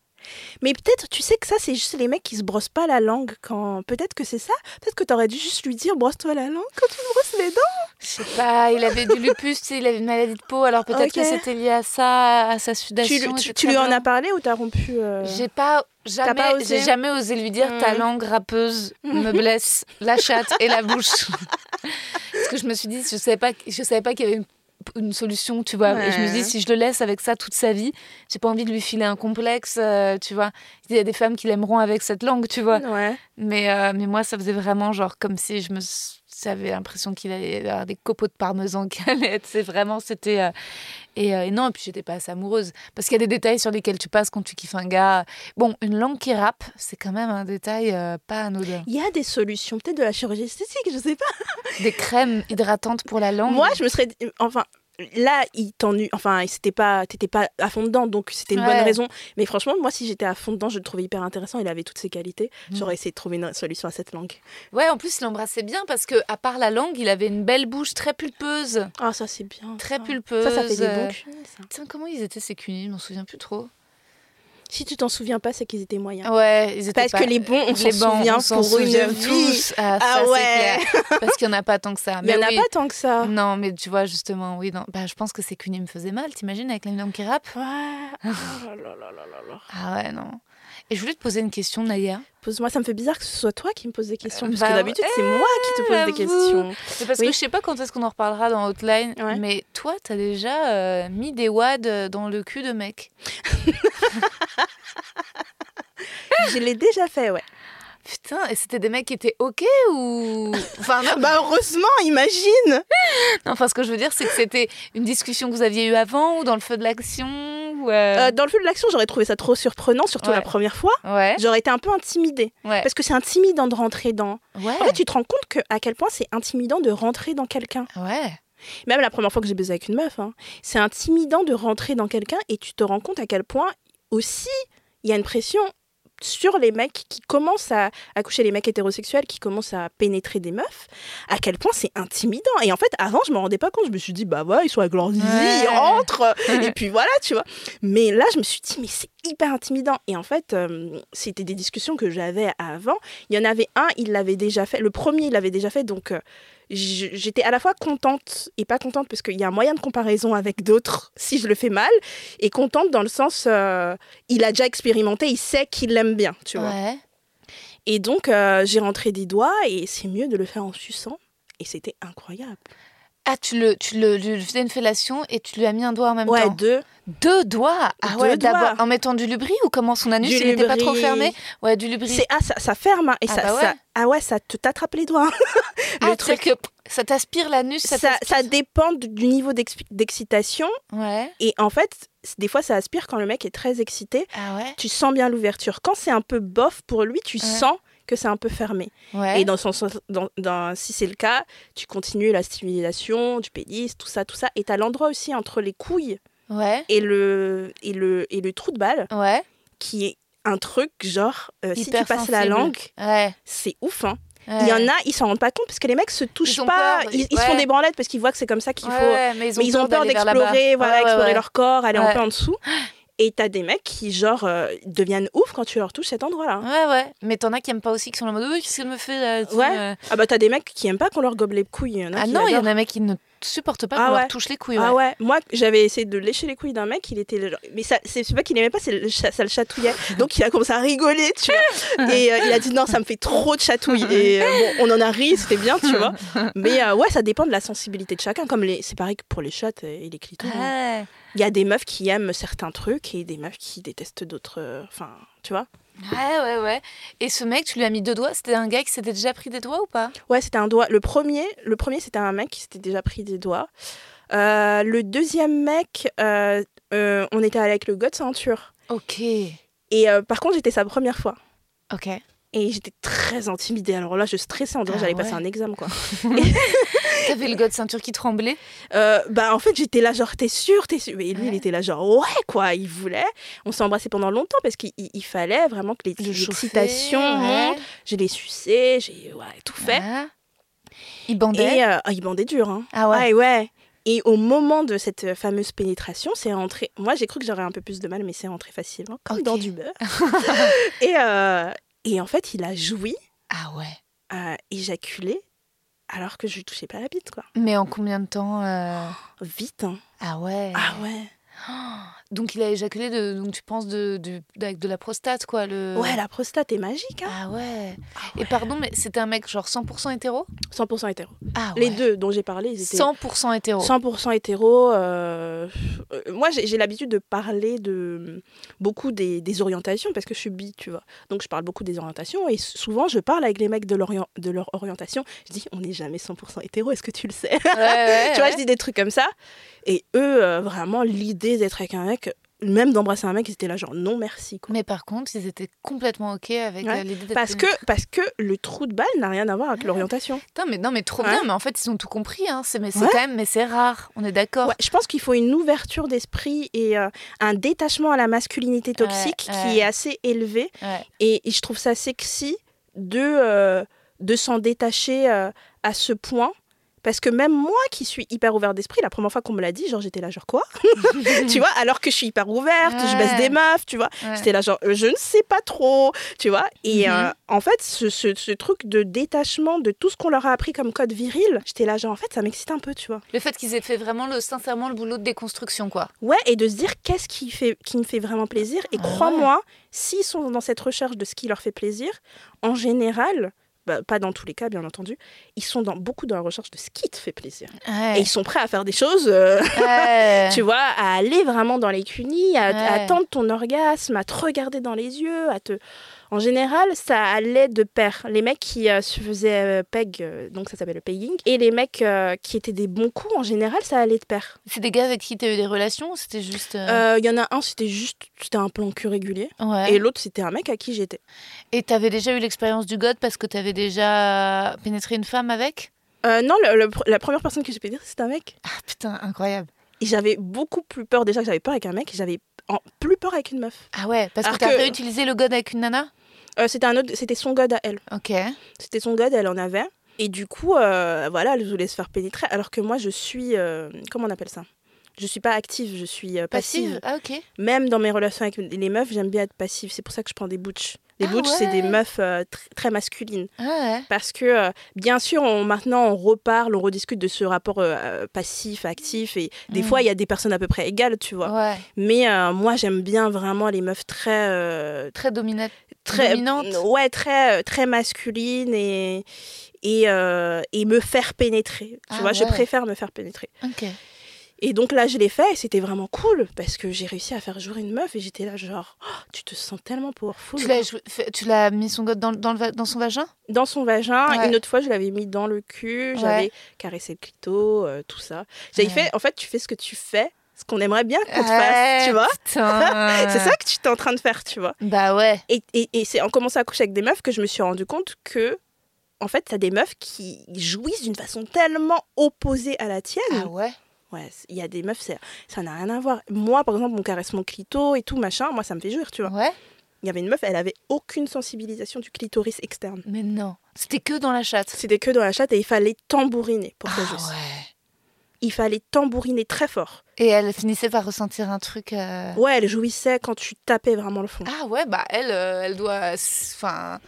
Mais peut-être, tu sais que ça, c'est juste les mecs qui se brossent pas la langue quand. Peut-être que c'est ça. Peut-être que t'aurais dû juste lui dire brosse-toi la langue quand tu te brosses les dents. Je sais pas, il avait du lupus, il avait une maladie de peau, alors peut-être que c'était lié à ça, à sa sudation. tu- lui en as parlé ou t'as rompu euh, J'ai pas jamais, j'ai jamais osé lui dire ta Mm. langue râpeuse me blesse la chatte et la bouche. Parce que je me suis dit, je savais pas, je savais pas qu'il y avait une, une solution, tu vois. Et je me dis, si je le laisse avec ça toute sa vie, j'ai pas envie de lui filer un complexe, euh, tu vois. Il y a des femmes qui l'aimeront avec cette langue, tu vois. Ouais. Mais, euh, mais moi, ça faisait vraiment genre comme si je me j'avais l'impression qu'il allait avoir des copeaux de parmesan qui allaient être. C'est vraiment, c'était. euh, et, euh, et non, et puis j'étais pas assez amoureuse. Parce qu'il y a des détails sur lesquels tu passes quand tu kiffes un gars. Bon, une langue qui rappe, c'est quand même un détail euh, pas anodin. Il y a des solutions, peut-être de la chirurgie esthétique, je sais pas. Des crèmes hydratantes pour la langue. Moi, je me serais. dit- Enfin. Là, il t'ennuie. Enfin, c'était pas, t'étais pas à fond dedans, donc c'était une Ouais. bonne raison. Mais franchement, moi, si j'étais à fond dedans, je le trouvais hyper intéressant. Il avait toutes ses qualités. Mm. J'aurais essayé de trouver une solution à cette langue. Ouais, en plus, il embrassait bien parce que, à part la langue, il avait une belle bouche très pulpeuse. Ah, ça c'est bien. Très ça. pulpeuse. Ça, ça fait des bons ça. Tiens, comment ils étaient ces cunis? Je m'en souviens plus trop. Si tu t'en souviens pas, c'est qu'ils étaient moyens. Ouais, ils étaient Parce pas- que les bons, on les s'en bons, souvient on pour une vie. tous. Ah, Ah ça, c'est ouais. clair. Parce qu'il n'y en a pas tant que ça. Il y en Mais a pas tant que ça. Non, mais tu vois, justement, oui. non. Bah, je pense que ces cunis me faisaient mal, t'imagines, avec les langues qui rappent Ouais. Oh là là là là là là. Ah ouais, non. Et je voulais te poser une question, Naya. Pose-moi, ça me fait bizarre que ce soit toi qui me pose des questions. Euh, Parce bah, que d'habitude, c'est moi qui te pose des questions. C'est parce Oui. que je sais pas quand est-ce qu'on en reparlera dans Outline, Ouais. mais toi, t'as déjà euh, mis des wads dans le cul de mec. Je l'ai déjà fait, ouais. Putain, et c'était des mecs qui étaient OK ou. Enfin, non, Bah heureusement, imagine non, enfin, ce que je veux dire, c'est que c'était une discussion que vous aviez eue avant ou dans le feu de l'action ou, euh, Euh, Dans le feu de l'action, j'aurais trouvé ça trop surprenant, surtout Ouais. la première fois. Ouais, J'aurais été un peu intimidée. ouais. Parce que c'est intimidant de rentrer dans... Ouais. En fait, tu te rends compte que, à quel point c'est intimidant de rentrer dans quelqu'un. Ouais. Même la première fois que j'ai baisé avec une meuf, hein, c'est intimidant de rentrer dans quelqu'un et tu te rends compte à quel point aussi il y a une pression sur les mecs qui commencent à, à coucher les mecs hétérosexuels, qui commencent à pénétrer des meufs, à quel point c'est intimidant. Et en fait, avant, je me rendais pas compte. Je me suis dit, bah ouais, ils sont avec leur zizi, Ouais. ils rentrent. et puis voilà, tu vois. Mais là, je me suis dit, mais c'est hyper intimidant. Et en fait, euh, c'était des discussions que j'avais avant. Il y en avait un, il l'avait déjà fait. Le premier, il l'avait déjà fait. Donc, euh, j'étais à la fois contente et pas contente parce qu'il y a un moyen de comparaison avec d'autres si je le fais mal. Et contente dans le sens, euh, il a déjà expérimenté, il sait qu'il l'aime bien, tu vois. Ouais. Et donc, euh, j'ai rentré des doigts et c'est mieux de le faire en suçant. Et c'était incroyable. Ah, tu le, tu le, lui faisais une fellation et tu lui as mis un doigt en même Ouais, temps. deux. Deux doigts? Ah Deux ouais, d'abord en mettant du lubri ou comment son anus il n'était pas trop fermé? Ouais, du lubri. C'est ah ça, ça ferme hein, et Ah ça, bah ouais. ça ah ouais ça te t'attrape les doigts. ah, le truc c'est-à-dire que ça t'aspire l'anus, ça, ça, dépend du niveau d'excitation Ouais. et en fait des fois ça aspire quand le mec est très excité. Ah ouais Tu sens bien l'ouverture. Quand c'est un peu bof pour lui, tu Ouais. sens que c'est un peu fermé. Ouais. Et dans son dans, dans- si c'est le cas, tu continues la stimulation du pénis, tout ça, tout ça. Et t'as l'endroit aussi entre les couilles Ouais. et le, et le, et le trou de balle Ouais. qui est un truc genre, euh, si tu passes la langue, Ouais. c'est ouf. Hein. ouais. Il y en a, ils s'en rendent pas compte parce que les mecs se touchent pas, peur, ils, ils se font des branlettes parce qu'ils voient que c'est comme ça qu'il Ouais, faut. mais ils ont mais ils ont peur d'explorer, voilà, explorer leur corps, aller un peu en dessous. Et t'as des mecs qui, genre, euh, deviennent ouf quand tu leur touches cet endroit-là. Ouais, ouais. Mais t'en as qui aiment pas aussi, qui sont en mode, oui, qu'est-ce qu'elle me fait là tu sais, Ouais. euh. Ah bah t'as des mecs qui aiment pas qu'on leur gobe les couilles. il y en a Ah non, il y en a mecs qui ne supportent pas Ah qu'on ouais. leur touche les couilles. Ah ouais. ouais, moi j'avais essayé de lécher les couilles d'un mec, il était genre- mais ça c'est pas qu'il aimait pas, c'est le cha- ça le chatouillait. Donc il a commencé à rigoler, tu vois. Et euh, il a dit non, ça me fait trop de chatouilles et euh, bon, on en a ri, c'était bien, tu vois. Mais euh, ouais, ça dépend de la sensibilité de chacun comme les c'est pareil que pour les chattes et les clitos. hein. Il y a des meufs qui aiment certains trucs et des meufs qui détestent d'autres euh, enfin, tu vois. Ouais, ouais, ouais. Et ce mec, tu lui as mis deux doigts. C'était un gars qui s'était déjà pris des doigts ou pas? Ouais, c'était un doigt. Le premier, le premier c'était un mec qui s'était déjà pris des doigts. Euh, le deuxième mec, euh, euh, on était avec le gars de ceinture. Ok. Et par contre, j'étais sa première fois. Ok. Et j'étais très intimidée. Alors là, je stressais, dirait que Ah j'allais ouais. passer un examen, quoi. T'avais le gars de ceinture qui tremblait Euh, bah, en fait, j'étais là, genre, t'es sûr, t'es sûr? Et lui, Ouais. il était là, genre, ouais, quoi, il voulait. On s'est embrassé pendant longtemps parce qu'il il- il fallait vraiment que les- Le l'excitation chauffer, ouais. monte. Je l'ai sucé, j'ai ouais, tout fait. Ah. Il bandait? Et euh, ah, il bandait dur, hein. Ah ouais. Ouais, ouais. Et au moment de cette euh, fameuse pénétration, c'est rentré. Moi, j'ai cru que j'aurais un peu plus de mal, mais c'est rentré facilement, comme dans du beurre. et, euh, et en fait, il a joui, Ah ouais. euh, éjaculé, alors que je lui touchais pas la bite, quoi. Mais en combien de temps euh, Vite, hein. Ah ouais. Ah ouais. Donc il a éjaculé de, donc tu penses de, de, avec de la prostate quoi le. Ouais, la prostate est magique, hein. Ah ouais. Ah Et pardon mais c'était un mec genre 100% hétéro? 100% hétéro. Ah Les deux dont j'ai parlé, ils étaient 100% hétéro. 100% hétéro. euh, euh, moi, j'ai l'habitude de parler de beaucoup des, des orientations parce que je suis bi, tu vois. Donc, je parle beaucoup des orientations et souvent, je parle avec les mecs de, l'orient- de leur orientation. Je dis, on n'est jamais 100% hétéro, est-ce que tu le sais? Ouais, Tu vois, je dis des trucs comme ça. Et eux, euh, vraiment, l'idée d'être avec un mec, même d'embrasser un mec, ils étaient là, genre, non, merci. Quoi. Mais par contre, ils étaient complètement ok avec Ouais. euh, l'idée d'être Parce que, parce que le trou de balle n'a rien à voir avec l'orientation. Putain, mais non, mais trop Ouais. bien. Mais en fait, ils ont tout compris. Hein. C'est, mais c'est quand même, mais c'est rare. On est d'accord. Je pense qu'il faut une ouverture d'esprit et euh, un détachement à la masculinité toxique qui est assez élevé. Et, et je trouve ça sexy de, euh, de s'en détacher euh, à ce point. Parce que même moi qui suis hyper ouverte d'esprit, la première fois qu'on me l'a dit, genre j'étais là, genre quoi? Tu vois, alors que je suis hyper ouverte, je baisse des meufs, tu vois? Ouais. J'étais là, genre je ne sais pas trop, tu vois? Et Mhm. euh, en fait, ce, ce- ce truc de détachement de tout ce qu'on leur a appris comme code viril, j'étais là, genre en fait, ça m'excite un peu, tu vois? Le fait qu'ils aient fait vraiment le, sincèrement le boulot de déconstruction, quoi. Ouais, et de se dire qu'est-ce qui, fait, qui me fait vraiment plaisir? Et Ah crois-moi, s'ils sont dans cette recherche de ce qui leur fait plaisir, en général, bah, pas dans tous les cas bien entendu, ils sont dans, beaucoup dans la recherche de ce qui te fait plaisir. Et ils sont prêts à faire des choses, euh, Ouais. tu vois, à aller vraiment dans les cunis, à, attendre ton orgasme, à te regarder dans les yeux, à te... En général, ça allait de pair. Les mecs qui euh, se faisaient euh, peg, euh, donc ça s'appelle le pegging, et les mecs qui étaient des bons coups, en général, ça allait de pair. C'est des gars avec qui tu as eu des relations ou c'était juste. Il y en a un, c'était juste, c'était un plan cul régulier. Ouais. Et l'autre, c'était un mec à qui j'étais. Et t'avais déjà eu l'expérience du God parce que t'avais déjà pénétré une femme avec? Non, le- le- la première personne que j'ai dire, c'était un mec. Ah putain, incroyable. Et j'avais beaucoup plus peur. Déjà que j'avais peur avec un mec, j'avais en- plus peur avec une meuf. Ah ouais, parce Alors que t'as réutilisé le God avec une nana? Euh, c'était un autre, c'était son god à elle. Ok. C'était son god, elle en avait. Et du coup, euh, voilà, elle voulait se faire pénétrer. Alors que moi, je suis, euh, comment on appelle ça? Je suis pas active, je suis euh, passive. Ah ok. Même dans mes relations avec les meufs, j'aime bien être passive. C'est pour ça que je prends des butch. Les Ah butch, c'est des meufs tr- très masculines. Ah ouais. Parce que, bien sûr, on, maintenant, on reparle, on rediscute de ce rapport passif-actif. Et des Mm. fois, il y a des personnes à peu près égales, tu vois. Ouais. Mais moi, j'aime bien vraiment les meufs très. Très dominante. Très Dominante. Ouais, très, euh, très masculines et. Et, euh, et me faire pénétrer. Tu Ah vois, je préfère me faire pénétrer. Ok. Et donc là, je l'ai fait et c'était vraiment cool parce que j'ai réussi à faire jouer une meuf et j'étais là, genre, Oh, tu te sens tellement powerful. Tu l'as, mis son dans, dans, le dans son vagin? Dans son vagin. Ouais. Une autre fois, je l'avais mis dans le cul, Ouais. j'avais caressé le clito, euh, tout ça. J'avais fait, en fait, tu fais ce que tu fais ce qu'on aimerait bien qu'on te fasse, tu vois. C'est ça que tu es en train de faire, tu vois. Bah ouais. Et, et, et c'est en commençant à coucher avec des meufs que je me suis rendu compte que, en fait, t'as des meufs qui jouissent d'une façon tellement opposée à la tienne. Ah ouais. Ouais, il y a des meufs, c'est- ça n'a rien à voir. Moi, par exemple, mon caressement clito et tout, machin, moi, ça me fait jouir, tu vois. Ouais. Il y avait une meuf, elle avait aucune sensibilisation du clitoris externe. Mais non. C'était que dans la chatte. C'était que dans la chatte et il fallait tambouriner pour qu'elle Ah ouais. Il fallait tambouriner très fort. Et elle finissait par ressentir un truc. euh, Ouais, elle jouissait quand tu tapais vraiment le fond. Ah ouais, bah elle, euh, elle doit. Enfin,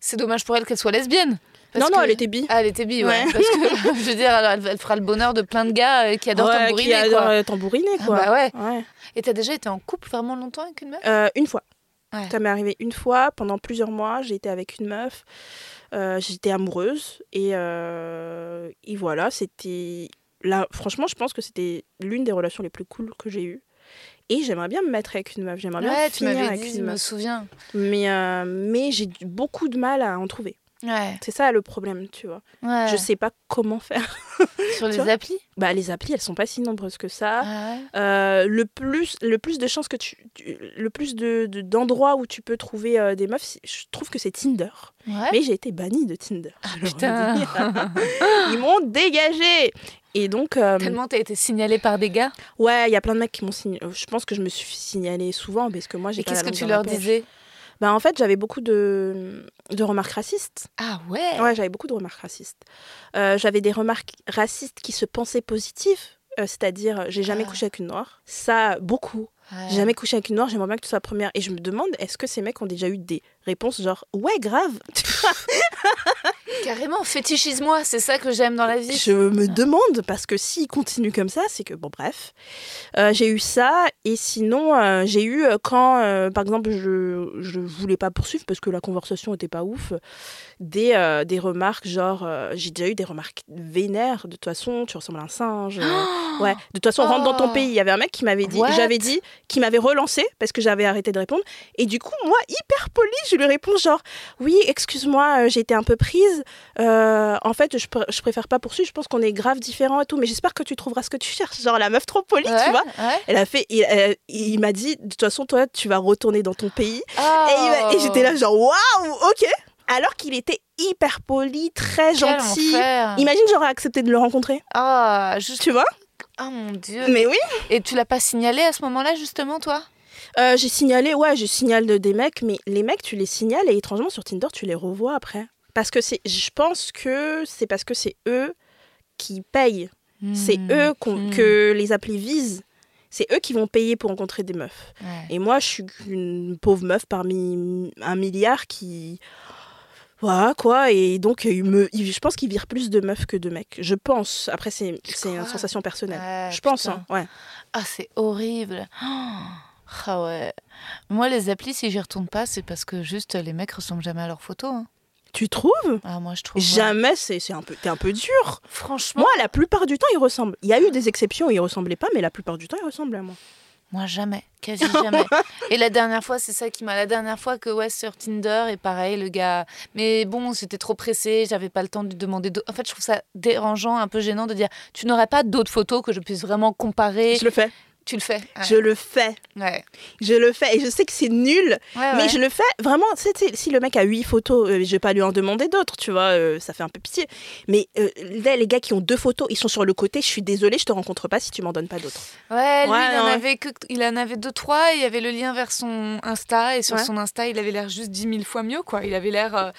c'est dommage pour elle qu'elle soit lesbienne. Parce non, non, elle était bi. Ah, elle était bi, ouais. Ouais. Parce que, je veux dire, elle, elle fera le bonheur de plein de gars euh, qui adorent Ouais, tambouriner, qui adore quoi. tambouriner, Ah quoi. bah ouais. Ouais. Et t'as déjà été en couple vraiment longtemps avec une meuf? Euh, une fois. Ça m'est arrivé une fois, pendant plusieurs mois, j'ai été avec une meuf, euh, j'étais amoureuse, et, euh, et voilà, c'était... Là, franchement, je pense que c'était l'une des relations les plus cool que j'ai eues. Et j'aimerais bien me mettre avec une meuf, j'aimerais bien Ouais, tu finir avec dit, une je me meuf. souviens. Mais, euh, mais j'ai beaucoup de mal à en trouver. Ouais, C'est ça le problème, tu vois. ouais. Je sais pas comment faire. Sur les applis? Bah, les applis, elles sont pas si nombreuses que ça. Ah ouais. Euh, le plus le plus de chances que tu, tu- le plus de de- d'endroits où tu peux trouver euh, des meufs je trouve que c'est Tinder mais j'ai été bannie de Tinder Ah, putain. ils m'ont dégagé et donc euh, Tellement t'as été signalée par des gars? ouais il y a plein de mecs qui m'ont signalé je pense que je me suis signalée souvent parce que moi j'ai Et qu'est-ce que tu leur disais? Bah en fait j'avais beaucoup de de remarques racistes Ah ouais. ouais j'avais beaucoup de remarques racistes Euh, j'avais des remarques racistes qui se pensaient positives euh, c'est-à-dire euh, j'ai jamais Ah. couché avec une noire ça beaucoup Ouais. J'ai jamais couché avec une noire, j'aimerais bien que tu sois première. Et je me demande, est-ce que ces mecs ont déjà eu des réponses genre ouais grave Carrément, fétichise-moi, c'est ça que j'aime dans la vie. Je me demande parce que s'ils continuent comme ça, c'est que bon bref. Euh, j'ai eu ça et sinon euh, j'ai eu euh, quand euh, par exemple je je voulais pas poursuivre parce que la conversation était pas ouf, des des remarques genre j'ai déjà eu des remarques vénères de toute façon tu ressembles à un singe. ouais, de toute façon rentre dans ton Oh. pays. Il y avait un mec qui m'avait dit, j'avais dit, qui m'avait relancé parce que j'avais arrêté de répondre. Et du coup, moi, hyper poli, je lui réponds genre, oui, excuse-moi, euh, j'ai été un peu prise. Euh, en fait, je, pr- je préfère pas poursuivre. Je pense qu'on est grave différents et tout, mais j'espère que tu trouveras ce que tu cherches. Genre la meuf trop polie, Ouais, tu vois. ouais. Elle a fait, il, il m'a dit, de toute façon, toi, tu vas retourner dans ton pays. Oh. Et, et j'étais là genre, waouh, ok. Alors qu'il était hyper poli, très Quel gentil. enfer. Imagine, j'aurais accepté de le rencontrer. Ah. Tu vois? Oh mon dieu. Mais oui. Et tu l'as pas signalé à ce moment-là, justement, toi? Euh, j'ai signalé, ouais, je signale de- des mecs, mais les mecs, tu les signales et étrangement sur Tinder, tu les revois après. Parce que c'est, je pense que c'est parce que c'est eux qui payent. C'est Hmm. eux Hmm. que les applis visent. C'est eux qui vont payer pour rencontrer des meufs. Ouais. Et moi, je suis une pauvre meuf parmi un milliard qui. Voilà, quoi. Et donc, il me, il- je pense qu'ils virent plus de meufs que de mecs. Je pense. Après, c'est, une sensation personnelle. Ouais, je pense, hein, ouais. Ah, c'est horrible. Oh. Ah ouais. Moi, les applis, si j'y retourne pas, c'est parce que juste les mecs ressemblent jamais à leurs photos. hein. Tu trouves? Ah, moi, je trouve. ouais. Jamais, c'est, c'est un peu, t'es un peu dur. Franchement, Moi, la plupart du temps, il ressemble. Il y a eu des exceptions où il ressemblait pas, mais la plupart du temps, il ressemble à moi. moi, jamais. Quasi jamais. et la dernière fois, c'est ça qui m'a. La dernière fois que, ouais, sur Tinder, et pareil, le gars. Mais bon, c'était trop pressé, j'avais pas le temps de lui demander. d'autres- En fait, je trouve ça dérangeant, un peu gênant de dire tu n'aurais pas d'autres photos que je puisse vraiment comparer. Je le fais. Tu le fais. Ouais. Je le fais. Ouais. Je le fais. Et je sais que c'est nul, Ouais, mais je le fais vraiment. si le mec a huit photos, euh, je vais pas lui en demander d'autres, tu vois. euh, ça fait un peu pitié. Mais euh, là, les gars qui ont deux photos, ils sont sur le côté. Je suis désolée, je te rencontre pas si tu m'en donnes pas d'autres. Ouais, lui, il, en avait que, il en avait deux, trois. Il y avait le lien vers son Insta. Et sur son Insta, il avait l'air juste dix mille fois mieux, quoi. Il avait l'air euh,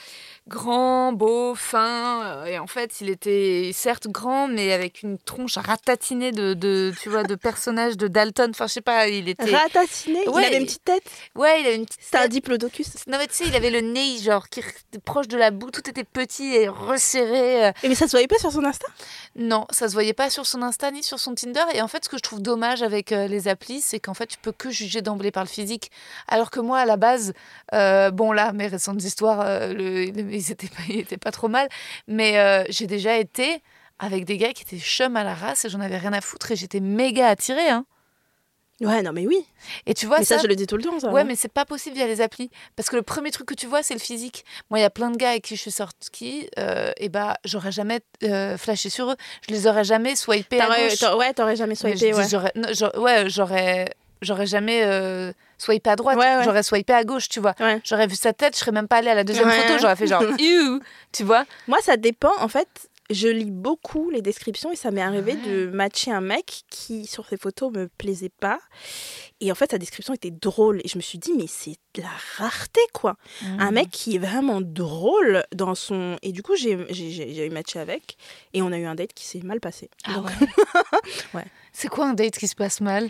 grand, beau, fin. euh, et en fait, il était certes grand, mais avec une tronche ratatinée de, de tu vois, de personnages de Dalton. Enfin, je sais pas, il était... Ratatiné. Ouais, il avait une petite tête? Ouais, il avait une petite C'était un diplodocus. Non, mais tu sais, il avait le nez, genre, qui proche de la boue. Tout était petit et resserré. euh, Et mais ça se voyait pas sur son Insta? Non, ça se voyait pas sur son Insta ni sur son Tinder. Et en fait, ce que je trouve dommage avec euh, les applis, c'est qu'en fait, tu peux que juger d'emblée par le physique. Alors que moi, à la base, euh, bon là, mes récentes histoires, euh, le, le- ils, étaient pas, ils étaient pas trop mal. Mais euh, j'ai déjà été avec des gars qui étaient chum à la race et j'en avais rien à foutre et j'étais méga attirée. Hein. Ouais, non, mais oui. Et tu vois, mais ça, ça, je le dis tout le temps. Ça, Ouais, hein. mais c'est pas possible via les applis. Parce que le premier truc que tu vois, c'est le physique. Moi, il y a plein de gars avec qui je suis sortie, euh, et bah, j'aurais jamais euh, flashé sur eux. Je les aurais jamais swipés à gauche. ouais, t'aurais jamais swipé, ouais. j'aurais- j'aurais- jamais euh, swipé à droite, Ouais, ouais. j'aurais swipé à gauche, tu vois. Ouais. J'aurais vu sa tête, je serais même pas allée à la deuxième photo, j'aurais fait genre, tu vois. Moi, ça dépend. En fait, je lis beaucoup les descriptions et ça m'est arrivé de matcher un mec qui, sur ses photos, me plaisait pas. Et en fait, sa description était drôle. Et je me suis dit, mais c'est de la rareté, quoi. Un Mm. mec qui est vraiment drôle dans son. Et du coup, j'ai j'ai- j'ai- j'ai matché avec. Et on a eu un date qui s'est mal passé. Ah Donc, ouais. Ouais. C'est quoi un date qui se passe mal?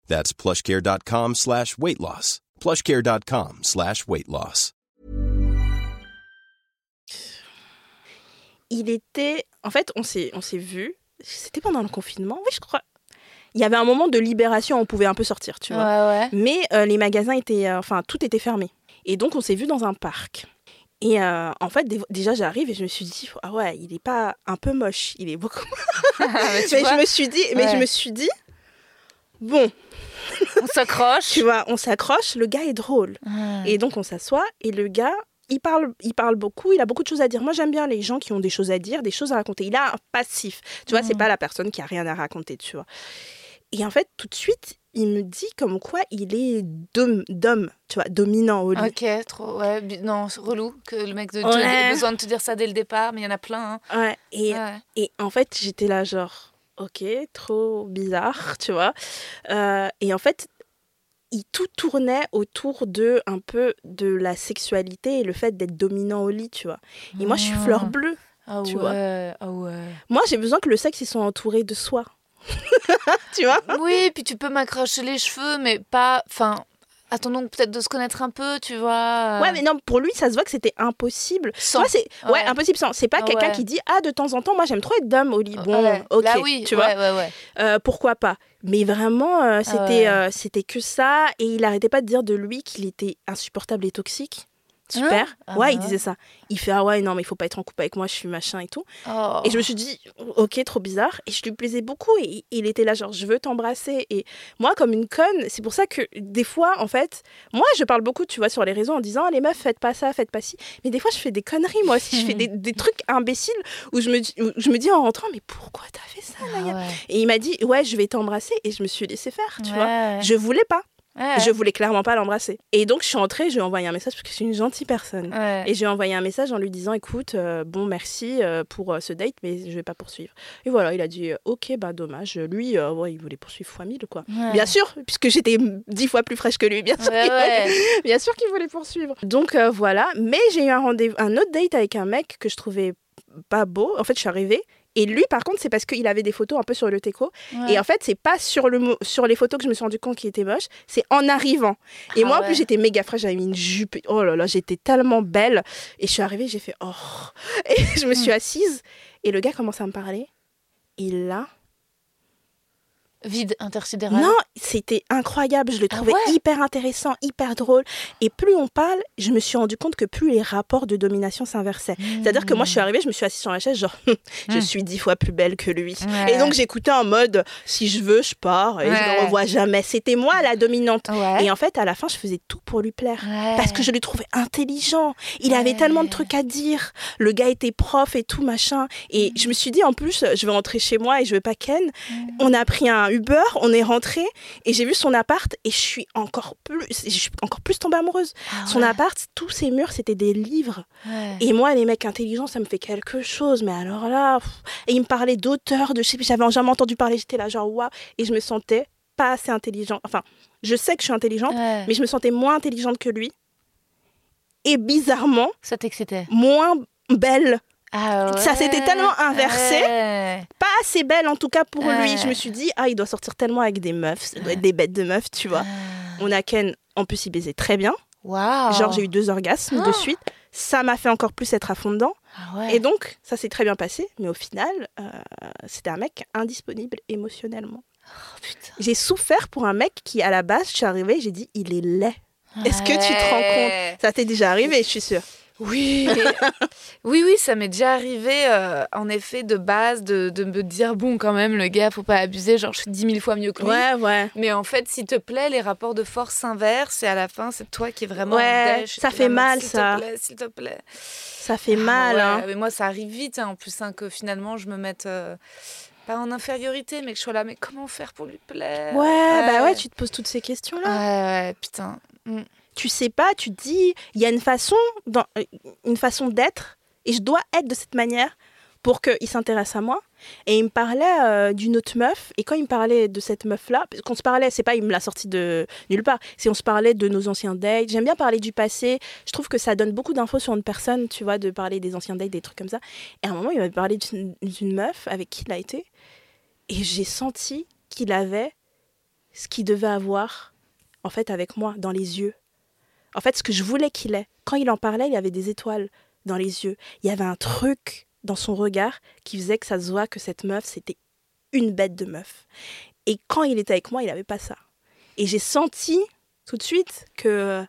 That's plushcare.com slash weight loss. plushcare.com slash weight loss. Il était. En fait, on s'est on s'est vu. C'était pendant le confinement. Oui, je crois. Il y avait un moment de libération, on pouvait un peu sortir, tu vois. Ouais, ouais. Mais euh, les magasins étaient. euh, Enfin, tout était fermé. Et donc, on s'est vu dans un parc. Et euh, en fait, dé- déjà, j'arrive et je me suis dit, ah ouais, il est pas un peu moche, il est beaucoup. mais tu mais vois, je me suis dit, mais je me suis dit, bon, on s'accroche. tu vois, on s'accroche, le gars est drôle. Ah. Et donc, on s'assoit et le gars, il parle, il parle beaucoup, il a beaucoup de choses à dire. Moi, j'aime bien les gens qui ont des choses à dire, des choses à raconter. Il a un passif. Tu vois, c'est Mhm. pas la personne qui a rien à raconter, tu vois. Et en fait, tout de suite, il me dit comme quoi il est dom- d'homme, tu vois, dominant au lit. Ok, trop. Ouais, non, relou que le mec de Ouais. ait besoin de te dire ça dès le départ, mais il y en a plein. hein. Ouais, et, Ouais. et en fait, j'étais là, genre, ok, trop bizarre, tu vois. Euh, et en fait, il tout tournait autour de un peu de la sexualité et le fait d'être dominant au lit, tu vois. Et moi, je suis fleur bleue. Ah tu ouais, vois. ah ouais. Moi, j'ai besoin que le sexe, il soit entouré de soi. tu vois? Oui, puis tu peux m'accrocher les cheveux, mais pas. Enfin, attendons peut-être de se connaître un peu, tu vois. Ouais, mais non, pour lui, ça se voit que c'était impossible. Sans. C'est ouais. Ouais. impossible sans. C'est pas Ah quelqu'un qui dit ah de temps en temps, moi j'aime trop être d'homme au lit. Bon, Ouais. ok, Là, oui, tu vois. Euh, pourquoi pas Mais vraiment, euh, c'était euh, c'était que ça et il arrêtait pas de dire de lui qu'il était insupportable et toxique. Super. Hein Ah ouais, bah il ouais. disait ça. Il fait ah ouais non mais il faut pas être en couple avec moi, je suis machin et tout. Oh. Et je me suis dit, ok, trop bizarre. Et je lui plaisais beaucoup. Et il était là, genre, je veux t'embrasser. Et moi, comme une conne, c'est pour ça que des fois, en fait, moi, je parle beaucoup, tu vois, sur les réseaux en disant, les meufs, faites pas ça, faites pas ci. Mais des fois, je fais des conneries, moi aussi. Je fais des, des trucs imbéciles où je, me, où je me dis en rentrant, mais pourquoi t'as fait ça, Ah ouais. Et il m'a dit, ouais, je vais t'embrasser. Et je me suis laissé faire, tu vois. Je voulais pas. Ouais. Je voulais clairement pas l'embrasser. Et donc, je suis entrée, je lui ai envoyé un message parce que suis une gentille personne. Ouais. Et j'ai envoyé un message en lui disant écoute, euh, bon, merci euh, pour euh, ce date, mais je vais pas poursuivre. Et voilà, il a dit ok, bah dommage. Lui, ouais, il voulait poursuivre fois 1000, quoi. Bien sûr, puisque j'étais dix fois plus fraîche que lui, bien sûr. Bien sûr qu'il voulait poursuivre. Donc voilà, mais j'ai eu un rendez-vous, un autre date avec un mec que je trouvais pas beau. En fait, je suis arrivée. Et lui, par contre, c'est parce qu'il avait des photos un peu sur le teco. Ouais. Et en fait, c'est pas sur, le, sur les photos que je me suis rendu compte qu'il était moche, c'est en arrivant. Et Ah moi, en plus, j'étais méga fraîche, j'avais mis une jupe. Oh là là, j'étais tellement belle. Et je suis arrivée, j'ai fait oh. Et je me suis assise. Et le gars commence à me parler. Et là, Vide intersidéral. non, c'était incroyable. Je le Ah trouvais ouais hyper intéressant, hyper drôle. Et plus on parle, je me suis rendu compte que plus les rapports de domination s'inversaient. C'est-à-dire que moi, je suis arrivée, je me suis assise sur la chaise, genre, je Mm. suis dix fois plus belle que lui. Ouais. Et donc, j'écoutais en mode, si je veux, je pars et je ne revois jamais. C'était moi la dominante. Et en fait, à la fin, je faisais tout pour lui plaire. Parce que je le trouvais intelligent. Il avait tellement de trucs à dire. Le gars était prof et tout, machin. Et je me suis dit, en plus, je vais rentrer chez moi et je vais pas Ken. On a pris un Uber, on est rentré et j'ai vu son appart et je suis encore plus, je suis encore plus tombée amoureuse. Ah Son appart, tous ses murs, c'était des livres. Ouais. Et moi, les mecs intelligents, ça me fait quelque chose. Mais alors là, pff. et il me parlait d'auteurs, de je sais j'avais jamais entendu parler. J'étais là, genre waouh. Et je me sentais pas assez intelligente. Enfin, je sais que je suis intelligente, Ouais. mais je me sentais moins intelligente que lui. Et bizarrement, Ça t'excitait. moins belle Ah Ça s'était tellement inversé. ouais. Pas assez belle en tout cas pour Ouais. lui. Je me suis dit, ah, il doit sortir tellement avec des meufs. Ça doit être des bêtes de meufs, tu vois. On a Ken, en plus, il baisait très bien. Waouh. Genre, j'ai eu deux orgasmes de Oh. suite. Ça m'a fait encore plus être à fond dedans. Ah. Et donc, ça s'est très bien passé. Mais au final, euh, c'était un mec indisponible émotionnellement. Oh. J'ai souffert pour un mec qui, à la base, je suis arrivée, j'ai dit, il est laid. Est-ce que tu te rends compte? Ça t'est déjà arrivé, je suis sûre. Oui, oui, oui, ça m'est déjà arrivé, euh, en effet, de base, de, de me dire, bon, quand même, le gars, faut pas abuser, genre, je suis dix mille fois mieux que lui. ouais. Mais en fait, s'il te plaît, les rapports de force s'inversent et à la fin, c'est toi qui es vraiment Ouais, dèche. ça fait mal, s'il ça. te plaît, S'il te plaît. Ça fait Ah mal. ouais, hein. Mais moi, ça arrive vite, hein, en plus, hein, que finalement, je me mette euh, pas en infériorité, mais que je sois là, mais comment faire pour lui plaire? Ouais, bah ouais, tu te poses toutes ces questions-là. Ouais, ouais, putain. Tu sais pas, tu te dis, il y a une façon, euh, une façon d'être, et je dois être de cette manière pour qu'il s'intéresse à moi. Et il me parlait euh, d'une autre meuf, et quand il me parlait de cette meuf-là, parce qu'on se parlait, c'est pas il me l'a sorti de nulle part, c'est on se parlait de nos anciens dates. J'aime bien parler du passé, je trouve que ça donne beaucoup d'infos sur une personne, tu vois, de parler des anciens dates, des trucs comme ça. Et à un moment, il m'a parlé d'une meuf avec qui il a été, et j'ai senti qu'il avait ce qu'il devait avoir, en fait, avec moi, dans les yeux. En fait, ce que je voulais qu'il ait. Quand il en parlait, il avait des étoiles dans les yeux. Il y avait un truc dans son regard qui faisait que ça se voit que cette meuf, c'était une bête de meuf. Et quand il était avec moi, il n'avait pas ça. Et j'ai senti tout de suite que,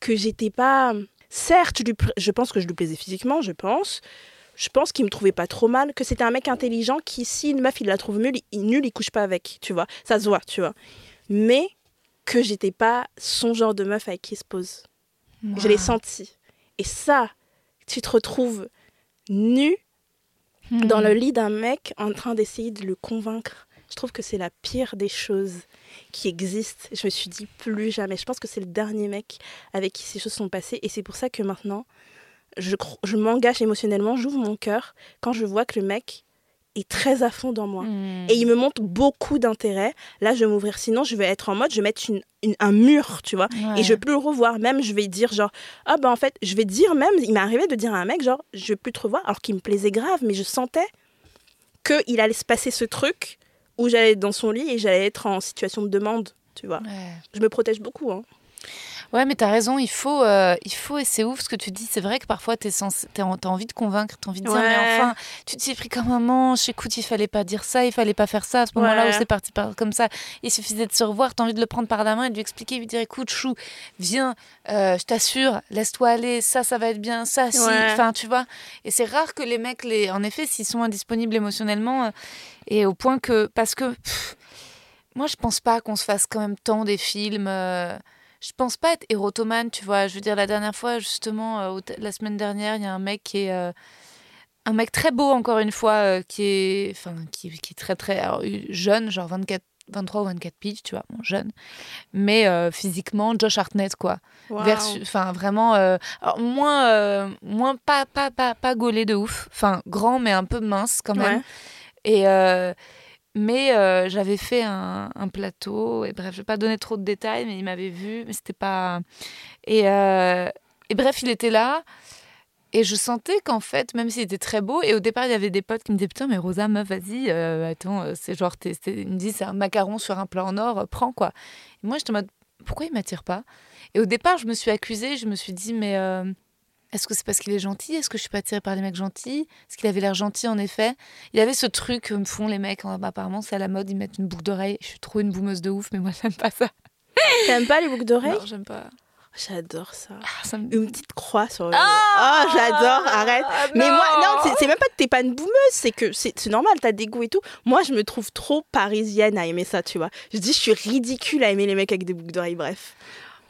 que j'étais pas. Certes, je, pense que je lui plaisais physiquement, je pense. Je pense qu'il me trouvait pas trop mal, que c'était un mec intelligent qui, si une meuf, il la trouve nulle, il, il couche pas avec, tu vois. Ça se voit, tu vois. Mais que j'étais pas son genre de meuf avec qui il se pose. Je l'ai senti. Et ça, tu te retrouves nu dans le lit d'un mec en train d'essayer de le convaincre. Je trouve que c'est la pire des choses qui existent. Je me suis dit plus jamais. Je pense que c'est le dernier mec avec qui ces choses sont passées. Et c'est pour ça que maintenant, je, je m'engage émotionnellement, j'ouvre mon cœur quand je vois que le mec est très à fond dans moi. Hmm. Et il me montre beaucoup d'intérêt. Là, je vais m'ouvrir. Sinon, je vais être en mode, je vais mettre une, une- un mur, tu vois. Ouais. Et je vais plus le revoir. Même, je vais dire genre, ah ben en fait, je vais dire même, il m'est arrivé de dire à un mec, genre, je vais plus te revoir, alors qu'il me plaisait grave, mais je sentais qu'il allait se passer ce truc où j'allais être dans son lit et j'allais être en situation de demande, tu vois. Ouais. Je me protège beaucoup, hein. Ouais, mais t'as raison, il faut, euh, il faut, et c'est ouf ce que tu dis. C'est vrai que parfois t'es t'as envie de convaincre, t'as envie de dire, Ouais. mais enfin, tu t'y es pris comme un manche. Écoute, il fallait pas dire ça, il fallait pas faire ça à ce moment-là Ouais. où c'est parti par, comme ça. Il suffisait de se revoir, t'as envie de le prendre par la main et de lui expliquer, lui dire, écoute, chou, viens, euh, je t'assure, laisse-toi aller, ça, ça va être bien, ça, si. Ouais. Enfin, tu vois. Et c'est rare que les mecs, les, en effet, s'ils sont indisponibles émotionnellement, euh, et au point que, parce que, pff, moi, je pense pas qu'on se fasse quand même tant des films. Je pense pas être érotomane, tu vois. Je veux dire, la dernière fois, justement, euh, la semaine dernière, il y a un mec qui est. euh, un mec très beau, encore une fois, euh, qui, est, enfin, qui, qui est très, très alors, jeune, genre 24, 23 ou 24 piges, tu vois, bon, jeune. Mais euh, physiquement, Josh Hartnett, quoi. Versus- Enfin, vraiment. euh, alors, moins, euh, moins pas, pas, pas, pas gaulé de ouf. Enfin, grand, mais un peu mince quand même. Ouais. Et mais euh, j'avais fait un, plateau et bref, je vais pas donner trop de détails, mais il m'avait vu, mais c'était pas. Et, euh, et bref, il était là. Et je sentais qu'en fait, même s'il était très beau, et au départ, il y avait des potes qui me disaient Putain, mais Rosa, meuf, vas-y, euh, attends, c'est genre, c'est- ils me disent C'est un macaron sur un plat en or, prends quoi. Et moi, j'étais en mode Pourquoi il m'attire pas? Et au départ, je me suis accusée, je me suis dit Mais est-ce que c'est parce qu'il est gentil? Est-ce que je suis pas attirée par les mecs gentils? Est-ce qu'il avait l'air gentil en effet? Il avait ce truc que me font les mecs, hein, bah, apparemment c'est à la mode, ils mettent une boucle d'oreille. Je suis trop une boumeuse de ouf, mais moi j'aime pas ça. T'aimes pas les boucles d'oreilles? Non, j'aime pas. J'adore ça. Ah, ça me... Une petite croix sur le. Ah oh, j'adore, arrête. Ah, Mais moi, non, c'est- même pas que t'es pas une boumeuse, c'est que c'est c'est normal, t'as des goûts et tout. Moi, je me trouve trop parisienne à aimer ça, tu vois. Je dis, je suis ridicule à aimer les mecs avec des boucles d'oreilles, bref.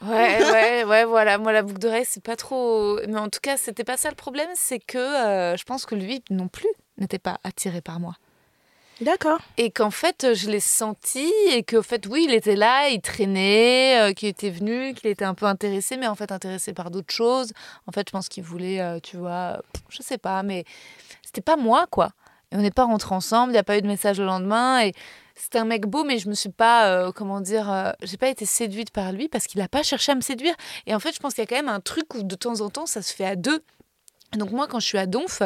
Ouais, ouais, ouais, voilà. Moi, la boucle d'oreille, c'est pas trop. Mais en tout cas, c'était pas ça le problème, c'est que euh, je pense que lui non plus n'était pas attiré par moi. D'accord. Et qu'en fait, je l'ai senti et qu'en fait, oui, il était là, il traînait, euh, qu'il était venu, qu'il était un peu intéressé, mais en fait, intéressé par d'autres choses. En fait, je pense qu'il voulait, euh, tu vois, je sais pas, mais c'était pas moi, quoi. Et on n'est pas rentrés ensemble, il n'y a pas eu de message le lendemain. Et c'était un mec beau, mais je me suis pas, euh, comment dire, euh, j'ai pas été séduite par lui parce qu'il n'a pas cherché à me séduire. Et en fait, je pense qu'il y a quand même un truc où de temps en temps, ça se fait à deux. Donc, moi, quand je suis à Donf,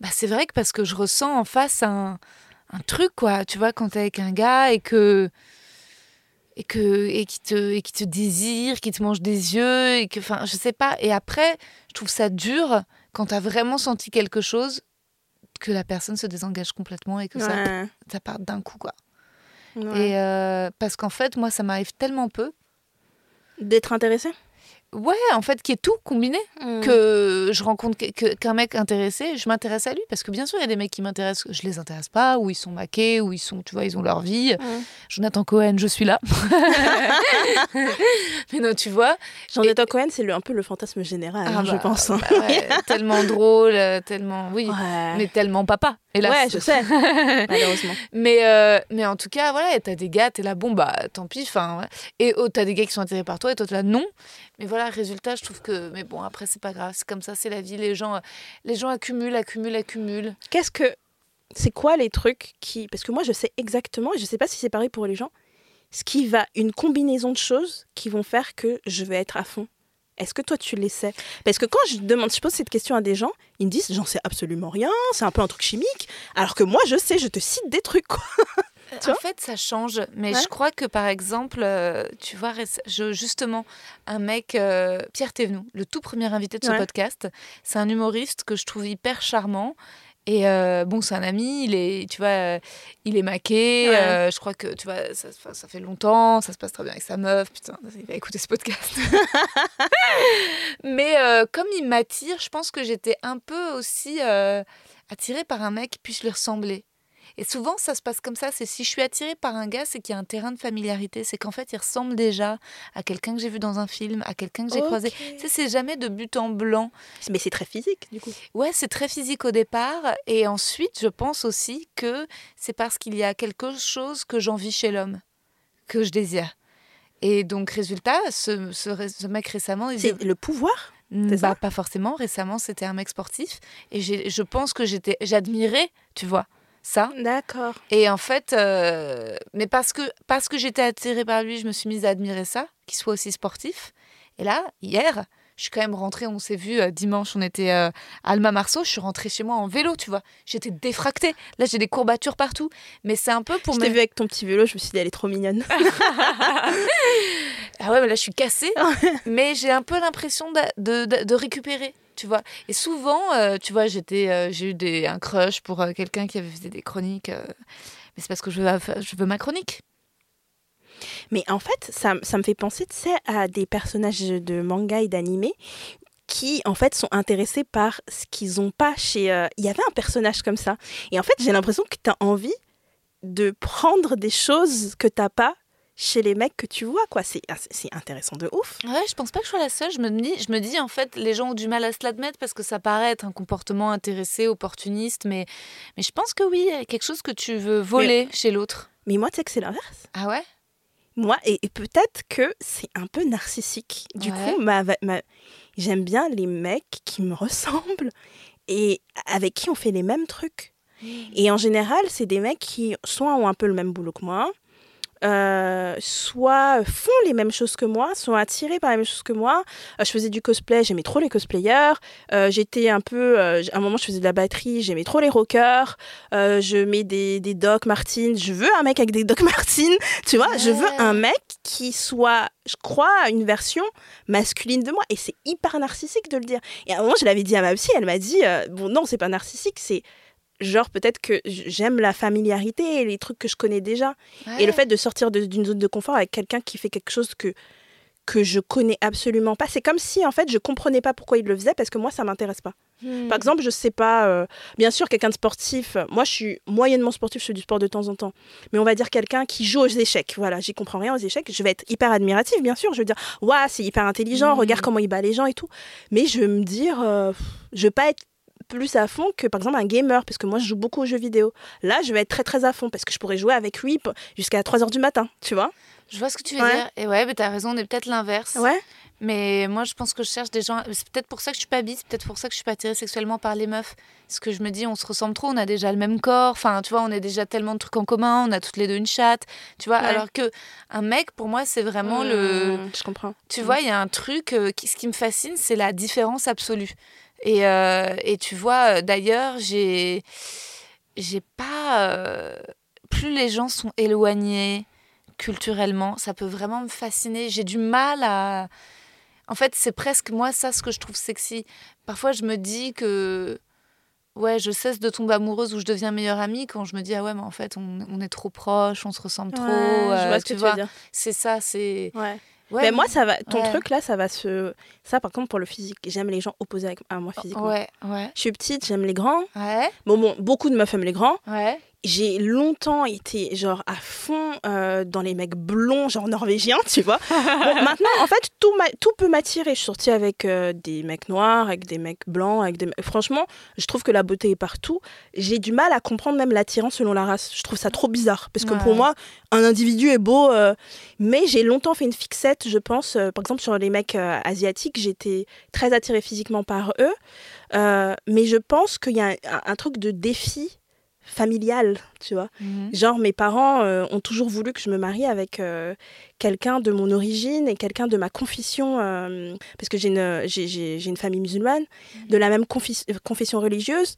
bah, c'est vrai que parce que je ressens en face un, un truc, quoi. Tu vois, quand t'es avec un gars et que. Et, que, et, qui te, et qui te désire, qui te mange des yeux, et que, enfin, je sais pas. Et après, je trouve ça dur quand t'as vraiment senti quelque chose, que la personne se désengage complètement et que ça, Ouais. ça part d'un coup, quoi. Ouais. Et euh, parce qu'en fait, moi, ça m'arrive tellement peu. D'être intéressé Ouais, en fait, qui est tout combiné. que je rencontre qu'un mec intéressé, je m'intéresse à lui parce que bien sûr il y a des mecs qui m'intéressent, je les intéresse pas, ou ils sont maqués, ou ils sont, tu vois, ils ont leur vie. Mm. Jonathan Cohen, je suis là. Mais non, tu vois, Jonathan Cohen, c'est un peu le fantasme général, Ah hein, je bah, pense. hein. bah ouais, tellement drôle, euh, tellement, oui, Ouais. mais tellement papa. Hélas. Ouais, je sais, malheureusement. Mais, euh, mais en tout cas, voilà, et t'as des gars, t'es là, bon, bah, tant pis, enfin, ouais. et oh, t'as des gars qui sont attirés par toi, et toi, t'es là, non. Mais voilà, résultat, je trouve que, mais bon, après, c'est pas grave, c'est comme ça, c'est la vie, les gens, les gens accumulent, accumulent, accumulent. Qu'est-ce que. C'est quoi les trucs qui. Parce que moi, je sais exactement, et je sais pas si c'est pareil pour les gens, ce qui va. Une combinaison de choses qui vont faire que je vais être à fond. Est-ce que toi, tu les sais? Parce que quand je demande, je pose cette question à des gens, ils me disent j'en sais absolument rien, c'est un peu un truc chimique. Alors que moi, je sais, je te cite des trucs, quoi. Tu en vois fait, ça change, mais Ouais. je crois que, par exemple, euh, tu vois, je, justement, un mec, euh, Pierre Thévenoud, le tout premier invité de ce Ouais. podcast, c'est un humoriste que je trouve hyper charmant. Et euh, bon, c'est un ami, il est, tu vois, il est maqué. Ouais. euh, je crois que, tu vois, ça, fait longtemps, ça se passe très bien avec sa meuf. Putain, il va écouter ce podcast. Mais euh, comme il m'attire, je pense que j'étais un peu aussi attirée par un mec qui puisse lui ressembler. Et souvent, ça se passe comme ça. C'est si je suis attirée par un gars, c'est qu'il y a un terrain de familiarité. C'est qu'en fait, il ressemble déjà à quelqu'un que j'ai vu dans un film, à quelqu'un que j'ai croisé. Tu sais, c'est jamais de but en blanc. Mais c'est très physique, du coup. Ouais, c'est très physique au départ. Et ensuite, je pense aussi que c'est parce qu'il y a quelque chose que j'envie chez l'homme, que je désire. Et donc, résultat, ce, ce, mec récemment, C'est le pouvoir bah, pas forcément. Récemment, c'était un mec sportif. Et je pense que j'étais, j'admirais, tu vois, ça. D'accord. Et en fait, euh, mais parce que, parce que j'étais attirée par lui, je me suis mise à admirer ça, qu'il soit aussi sportif. Et là, hier, je suis quand même rentrée, on s'est vu euh, dimanche, on était euh, à Alma Marceau, je suis rentrée chez moi en vélo, tu vois. J'étais défractée. Là, j'ai des courbatures partout. Mais c'est un peu pour Je me. t'ai vu avec ton petit vélo, je me suis dit, elle est trop mignonne. Ah ouais, mais là, je suis cassée. mais j'ai un peu l'impression de, de, de- de récupérer, tu vois. Et souvent, euh, tu vois, j'étais, euh, j'ai eu des, un crush pour euh, quelqu'un qui avait fait des chroniques. mais c'est parce que je veux, je veux ma chronique. Mais en fait, ça, ça me fait penser, tu à des personnages de manga et d'animé qui, en fait, sont intéressés par ce qu'ils n'ont pas chez... Il y avait un personnage comme ça. Et en fait, j'ai l'impression que tu as envie de prendre des choses que tu pas chez les mecs que tu vois, quoi. C'est intéressant de ouf. Ouais, je pense pas que je sois la seule. Je me dis, je me dis en fait, les gens ont du mal à se l'admettre parce que ça paraît être un comportement intéressé, opportuniste, mais, mais je pense que oui, quelque chose que tu veux voler chez l'autre. Mais moi, tu sais que c'est l'inverse. Ah ouais? Moi, et, et peut-être que c'est un peu narcissique. Du Ouais. coup, ma, ma- j'aime bien les mecs qui me ressemblent et avec qui on fait les mêmes trucs. Et en général, c'est des mecs qui soit ont un peu le même boulot que moi, euh, soit font les mêmes choses que moi, sont attirés par les mêmes choses que moi. Euh, je faisais du cosplay, j'aimais trop les cosplayers. Euh, J'étais un peu, à un moment, je faisais de la batterie, j'aimais trop les rockers. Je mets des, des Doc Martens. Je veux un mec avec des Doc Martens. Tu vois, je veux un mec qui soit, je crois, une version masculine de moi. Et c'est hyper narcissique de le dire. Et à un moment, je l'avais dit à ma psy, elle m'a dit, bon, non, c'est pas narcissique, c'est genre peut-être que j'aime la familiarité et les trucs que je connais déjà. Et le fait de sortir d'une zone de confort avec quelqu'un qui fait quelque chose que que je connais absolument pas, c'est comme si en fait je comprenais pas pourquoi il le faisait parce que moi ça m'intéresse pas. Hmm. Par exemple, je sais pas, euh, bien sûr quelqu'un de sportif, moi je suis moyennement sportif, je fais du sport de temps en temps, mais on va dire quelqu'un qui joue aux échecs, voilà, j'y comprends rien aux échecs, je vais être hyper admirative bien sûr, je vais dire waouh c'est hyper intelligent, Mhm. regarde comment il bat les gens et tout, mais je vais me dire, euh, je vais pas être plus à fond que par exemple un gamer parce que moi je joue beaucoup aux jeux vidéo. Là, je vais être très très à fond parce que je pourrais jouer avec lui jusqu'à 3h du matin, tu vois Je vois ce que tu veux Ouais. dire. Et ouais, mais t'as raison, on est peut-être l'inverse. Ouais. Mais moi, je pense que je cherche des gens. C'est peut-être pour ça que je suis pas bi, c'est peut-être pour ça que je suis pas attirée sexuellement par les meufs. Parce que je me dis, on se ressemble trop, on a déjà le même corps. Enfin, tu vois, on a déjà tellement de trucs en commun, on a toutes les deux une chatte. Tu vois, Ouais. alors que un mec, pour moi, c'est vraiment le. Mmh, Je comprends. Tu vois, il y a un truc. euh, qui, ce qui me fascine, c'est la différence absolue. Et, euh, et tu vois, euh, d'ailleurs, j'ai. J'ai pas. euh, plus les gens sont éloignés culturellement, ça peut vraiment me fasciner. J'ai du mal à. En fait, c'est presque moi ça ce que je trouve sexy. Parfois, je me dis que. Ouais, je cesse de tomber amoureuse ou je deviens meilleure amie quand je me dis ah ouais mais en fait on, on est trop proches, on se ressemble trop. Je vois ce que tu tu vois. veux dire. C'est ça, c'est. Ouais. Ouais, mais moi, ça va. Ton ouais. truc là, ça va se. Ça, par contre, pour le physique, j'aime les gens opposés avec- à moi physiquement. Ouais, ouais, Je suis petite, j'aime les grands. ouais, Bon, bon, beaucoup de meufs aiment les grands. ouais. J'ai longtemps été genre à fond euh, dans les mecs blonds, genre norvégiens, tu vois. Bon, maintenant, en fait, tout, peut m'attirer. Je suis sortie avec euh, des mecs noirs, avec des mecs blancs, avec des. me- Franchement, je trouve que la beauté est partout. J'ai du mal à comprendre même l'attirance selon la race. Je trouve ça trop bizarre. Parce que Ouais. pour moi, un individu est beau. euh, mais j'ai longtemps fait une fixette, je pense. par exemple, sur les mecs asiatiques, j'étais très attirée physiquement par eux. Mais je pense qu'il y a un, un truc de défi familial, tu vois. Mhm. Genre, mes parents euh, ont toujours voulu que je me marie avec euh, quelqu'un de mon origine et quelqu'un de ma confession, euh, parce que j'ai une, j'ai, j'ai- j'ai une famille musulmane, de la même confis- confession religieuse.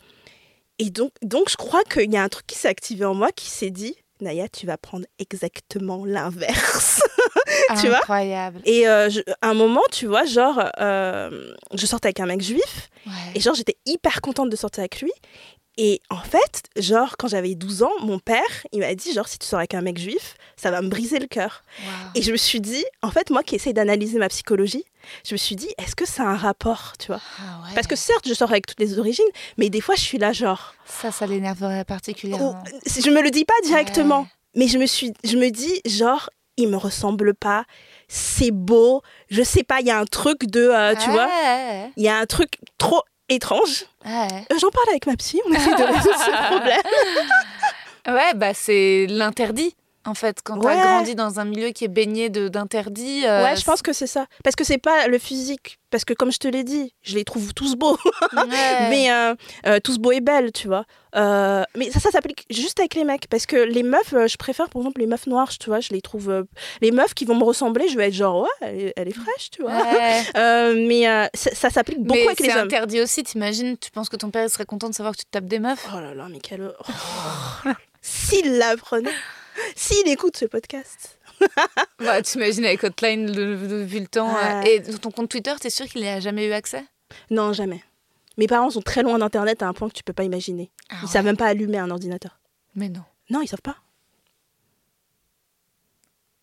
Et donc, donc, je crois qu'il y a un truc qui s'est activé en moi qui s'est dit, Naya, tu vas prendre exactement l'inverse. Tu vois Incroyable. Et euh, je- à un moment, tu vois, genre, euh, je sortais avec un mec juif. Ouais. Et genre, j'étais hyper contente de sortir avec lui. Et en fait, genre, quand j'avais 12 ans, mon père, il m'a dit, genre, si tu sors avec un mec juif, ça va me briser le cœur. Wow. Et je me suis dit, en fait, moi qui essaie d'analyser ma psychologie, je me suis dit, est-ce que ça a un rapport, tu vois? Ah ouais. Parce que certes, je sors avec toutes les origines, mais des fois, je suis là, genre, ça, ça l'énerverait oh, particulièrement. je me le dis pas directement, Ouais. mais je me suis, je me dis, genre, il me ressemble pas, c'est beau, je sais pas, il y a un truc de, euh, tu vois, il y a un truc trop étrange. ouais. Euh, J'en parle avec ma psy, on essaie de résoudre ce problème. Ouais, bah c'est l'interdit. En fait, quand Ouais. t'as grandi dans un milieu qui est baigné d'interdits. euh, ouais, je pense que c'est ça. Parce que c'est pas le physique. Parce que comme je te l'ai dit, je les trouve tous beaux. Ouais. mais euh, euh, tous beaux et belles, tu vois. Mais ça, ça s'applique juste avec les mecs. Parce que les meufs, je préfère par exemple les meufs noires, tu vois. Je les trouve. les meufs qui vont me ressembler, je vais être genre, ouais, elle est, elle est fraîche, tu vois. Ouais. Mais ça, ça s'applique beaucoup mais avec les c'est hommes. interdit aussi, t'imagines Tu penses que ton père il serait content de savoir que tu te tapes des meufs? Oh là là, mais quelle. Oh. S'il l'apprenait. S'il écoute ce podcast. Bah, t'imagines avec Hotline, le, le- temps. Euh, Et ton compte Twitter, t'es sûr qu'il n'y a jamais eu accès? Non, jamais. Mes parents sont très loin d'Internet à un point que tu peux pas imaginer. Ah Ils ouais. savent même pas allumer un ordinateur. Mais non. Non, ils savent pas.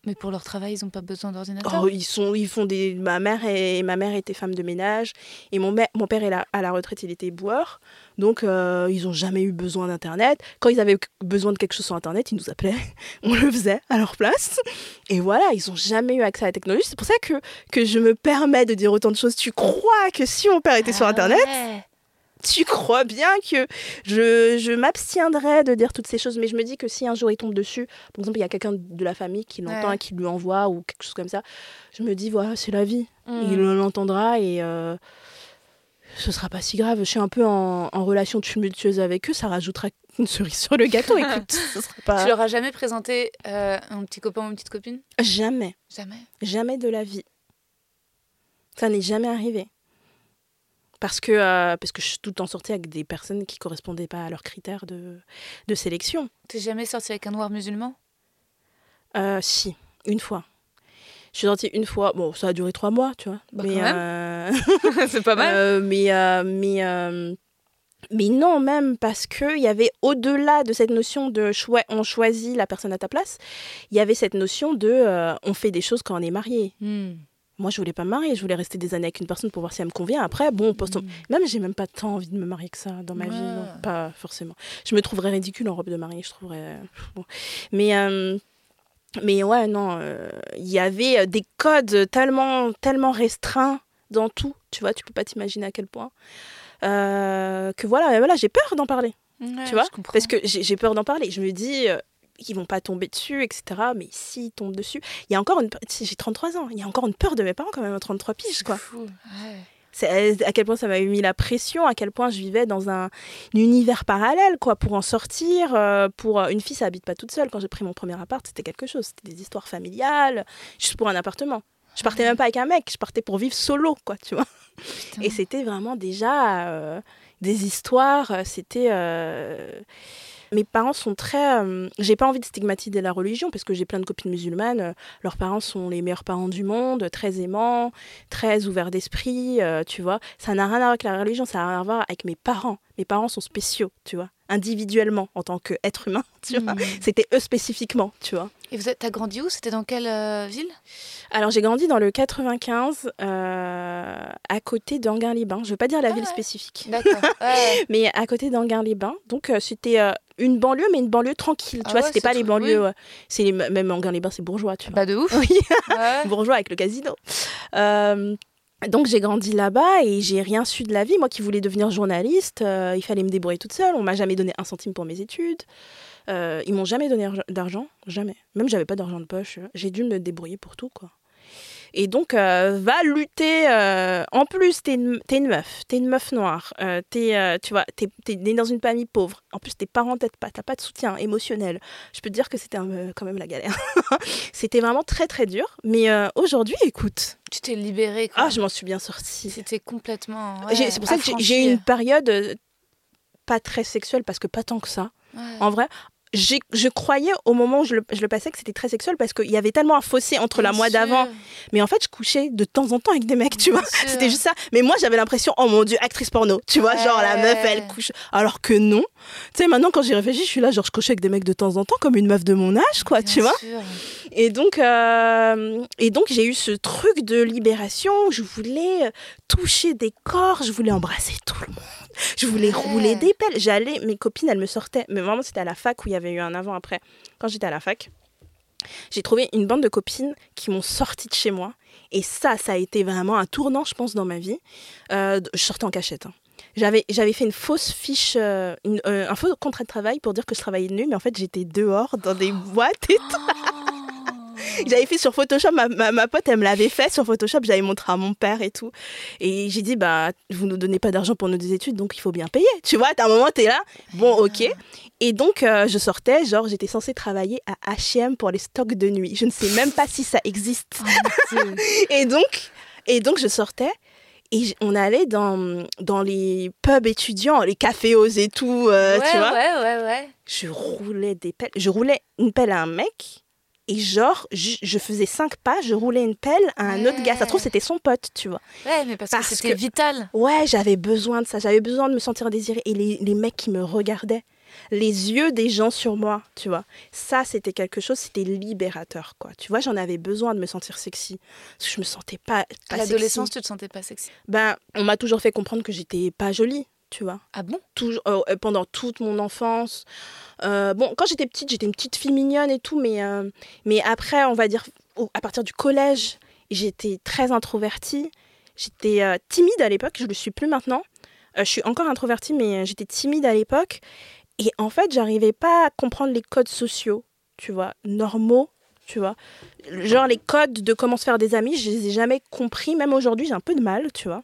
Mais pour leur travail, ils n'ont pas besoin d'ordinateur. Oh, ils sont, ils font des. Ma mère et ma mère était femme de ménage et mon, mon père est là, à la retraite, il était boueur, donc euh, ils ont jamais eu besoin d'internet. Quand ils avaient besoin de quelque chose sur internet, ils nous appelaient, on le faisait à leur place. Et voilà, ils ont jamais eu accès à la technologie. C'est pour ça que que je me permets de dire autant de choses. Tu crois que si mon père était sur Ah internet, ouais. Tu crois bien que je, je m'abstiendrais de dire toutes ces choses, mais je me dis que si un jour il tombe dessus, par exemple, il y a quelqu'un de la famille qui l'entend Ouais. et qui lui envoie ou quelque chose comme ça, je me dis, voilà, c'est la vie. Mm. Il l'entendra et euh, ce sera pas si grave. Je suis un peu en, en relation tumultueuse avec eux, ça rajoutera une cerise sur le gâteau. Écoute, ce sera pas. Tu leur as jamais présenté euh, un petit copain ou une petite copine? Jamais, Jamais? jamais de la vie. Ça n'est jamais arrivé. Parce que, euh, parce que je suis tout le temps sortie avec des personnes qui correspondaient pas à leurs critères de, de sélection. T'es jamais sorti avec un noir musulman? Euh, si, une fois. Je suis sortie une fois. Bon, ça a duré trois mois, tu vois. Bah, mais, euh, C'est pas euh, mais, mais, mais non, même parce qu'il y avait au-delà de cette notion de choi on choisit la personne à ta place, il y avait cette notion de euh, on fait des choses quand on est marié. Hmm. Moi, je voulais pas me marier, je voulais rester des années avec une personne pour voir si elle me convient. Après, bon, post- Hmm. même j'ai même pas tant envie de me marier que ça dans ma vie, non, pas forcément. Je me trouverais ridicule en robe de mariée, je trouverais. bon. Mais euh, mais ouais, non, euh, il y avait euh, des codes tellement tellement restreints dans tout. Tu vois, tu peux pas t'imaginer à quel point. Euh, que voilà, voilà, j'ai peur d'en parler. Ouais, tu vois. Parce que j'ai peur d'en parler. Je me dis, euh, ils vont pas tomber dessus, etc. Mais s'ils tombent dessus, il y a encore une. J'ai 33 ans, il y a encore une peur de mes parents quand même à 33 piges, quoi. Fou. Ouais. C'est à quel point ça m'avait mis la pression, à quel point je vivais dans un, univers parallèle, quoi, pour en sortir. euh, pour une fille, ça habite pas toute seule. Quand j'ai pris mon premier appart, c'était quelque chose. C'était des histoires familiales, juste pour un appartement. Je partais même pas avec un mec, je partais pour vivre solo, quoi, tu vois. Putain. Et c'était vraiment déjà euh, des histoires. euh, C'était. euh, Mes parents sont très. euh, J'ai pas envie de stigmatiser la religion parce que j'ai plein de copines musulmanes. euh, Leurs parents sont les meilleurs parents du monde, très aimants, très ouverts d'esprit, euh, tu vois. Ça n'a rien à voir avec la religion, ça n'a rien à voir avec mes parents. Mes parents sont spéciaux, tu vois, individuellement en tant qu'être humain, tu vois. Hmm. C'était eux spécifiquement, tu vois. Et vous êtes, t'as grandi où? C'était dans quelle euh, ville? Alors j'ai grandi dans le 95, euh, à côté d'Anguin-les-Bains. Je veux pas dire la Ah ville ouais. spécifique. Ouais. mais à côté d'Anguin-les-Bains. Donc euh, c'était une banlieue, mais une banlieue tranquille. Tu Ah vois, ouais, c'était pas les banlieues. oui. c'est les- même Anguin-les-Bains, c'est bourgeois, tu vois. Bah de ouf. Oui, bourgeois avec le casino. Donc j'ai grandi là-bas et j'ai rien su de la vie. Moi qui voulais devenir journaliste, euh, il fallait me débrouiller toute seule. On m'a jamais donné un centime pour mes études. Euh, ils m'ont jamais donné arg- d'argent, jamais. Même j'avais pas d'argent de poche. J'ai dû me débrouiller pour tout, quoi. Et donc, euh, va lutter. euh, en plus, t'es une, t'es une meuf, t'es une meuf noire. euh, t'es, tu vois, t'es, t'es née dans une famille pauvre. En plus, tes parents t'aident pas, t'as pas de soutien émotionnel. Je peux te dire que c'était quand même la galère. c'était vraiment très très dur. Mais aujourd'hui, écoute, Tu t'es libérée. Quoi. ah, je m'en suis bien sortie. C'était complètement. ouais, c'est pour ça que j'ai, eu une période pas très sexuelle parce que pas tant que ça. Ouais. En vrai, je croyais au moment où je le, je le passais que c'était très sexuel parce qu'il y avait tellement un fossé entre la mois sûr. d'avant. Mais en fait, je couchais de temps en temps avec des mecs, tu Bien vois. sûr. C'était juste ça. Mais moi, j'avais l'impression, oh mon dieu, actrice porno. Tu vois, genre la meuf, elle couche. Alors que non. Tu sais, maintenant, quand j'y réfléchis, je suis là, genre, je couchais avec des mecs de temps en temps, comme une meuf de mon âge, quoi, Bien tu vois. Et donc, euh, et donc j'ai eu ce truc de libération. où Je voulais euh, toucher des corps, je voulais embrasser tout le monde, je voulais rouler des pelles. J'allais, mes copines, elles me sortaient. Mais vraiment, c'était à la fac où il y avait eu un avant-après. Quand j'étais à la fac, j'ai trouvé une bande de copines qui m'ont sorti de chez moi. Et ça, ça a été vraiment un tournant, je pense, dans ma vie. Euh, je sortais en cachette. hein. J'avais, j'avais fait une fausse fiche, euh, une- euh, un faux contrat de travail pour dire que je travaillais de nuit, mais en fait j'étais dehors dans des boîtes et j'avais fait sur Photoshop, ma, ma, ma pote, elle me l'avait fait sur Photoshop, j'avais montré à mon père et tout. Et j'ai dit, bah, vous nous donnez pas d'argent pour nos études, donc il faut bien payer. Tu vois, à un moment, t'es là, bon, ok. Et donc, euh, je sortais, genre, j'étais censée travailler à H&M pour les stocks de nuit. Je ne sais même pas si ça existe. Oh. Et donc, et donc je sortais. Et on allait dans, dans les pubs étudiants, les cafés et tout, euh, ouais, tu vois. ouais, ouais, ouais. Je roulais des pelles. Je roulais une pelle à un mec. Et genre, je, je faisais cinq pas, je roulais une pelle à un autre gars. Ça se trouve, c'était son pote, tu vois. Ouais, mais parce, Parce que c'était vital. Ouais, j'avais besoin de ça. J'avais besoin de me sentir désirée. Et les, les mecs qui me regardaient, les yeux des gens sur moi, tu vois. Ça, c'était quelque chose, c'était libérateur, quoi. Tu vois, j'en avais besoin de me sentir sexy. Parce que je me sentais pas, pas À l'adolescence, tu te sentais pas sexy. Ben, on m'a toujours fait comprendre que j'étais pas jolie, tu vois. Ah bon? Euh, euh, pendant toute mon enfance. Euh, bon, quand j'étais petite, j'étais une petite fille mignonne et tout, mais, euh, mais après, on va dire, à partir du collège, j'étais très introvertie. J'étais timide à l'époque, je ne le suis plus maintenant. Je suis encore introvertie, mais j'étais timide à l'époque. Et en fait, j'arrivais pas à comprendre les codes sociaux, tu vois, normaux, tu vois. Genre les codes de comment se faire des amis, je les ai jamais compris. Même aujourd'hui, j'ai un peu de mal, tu vois.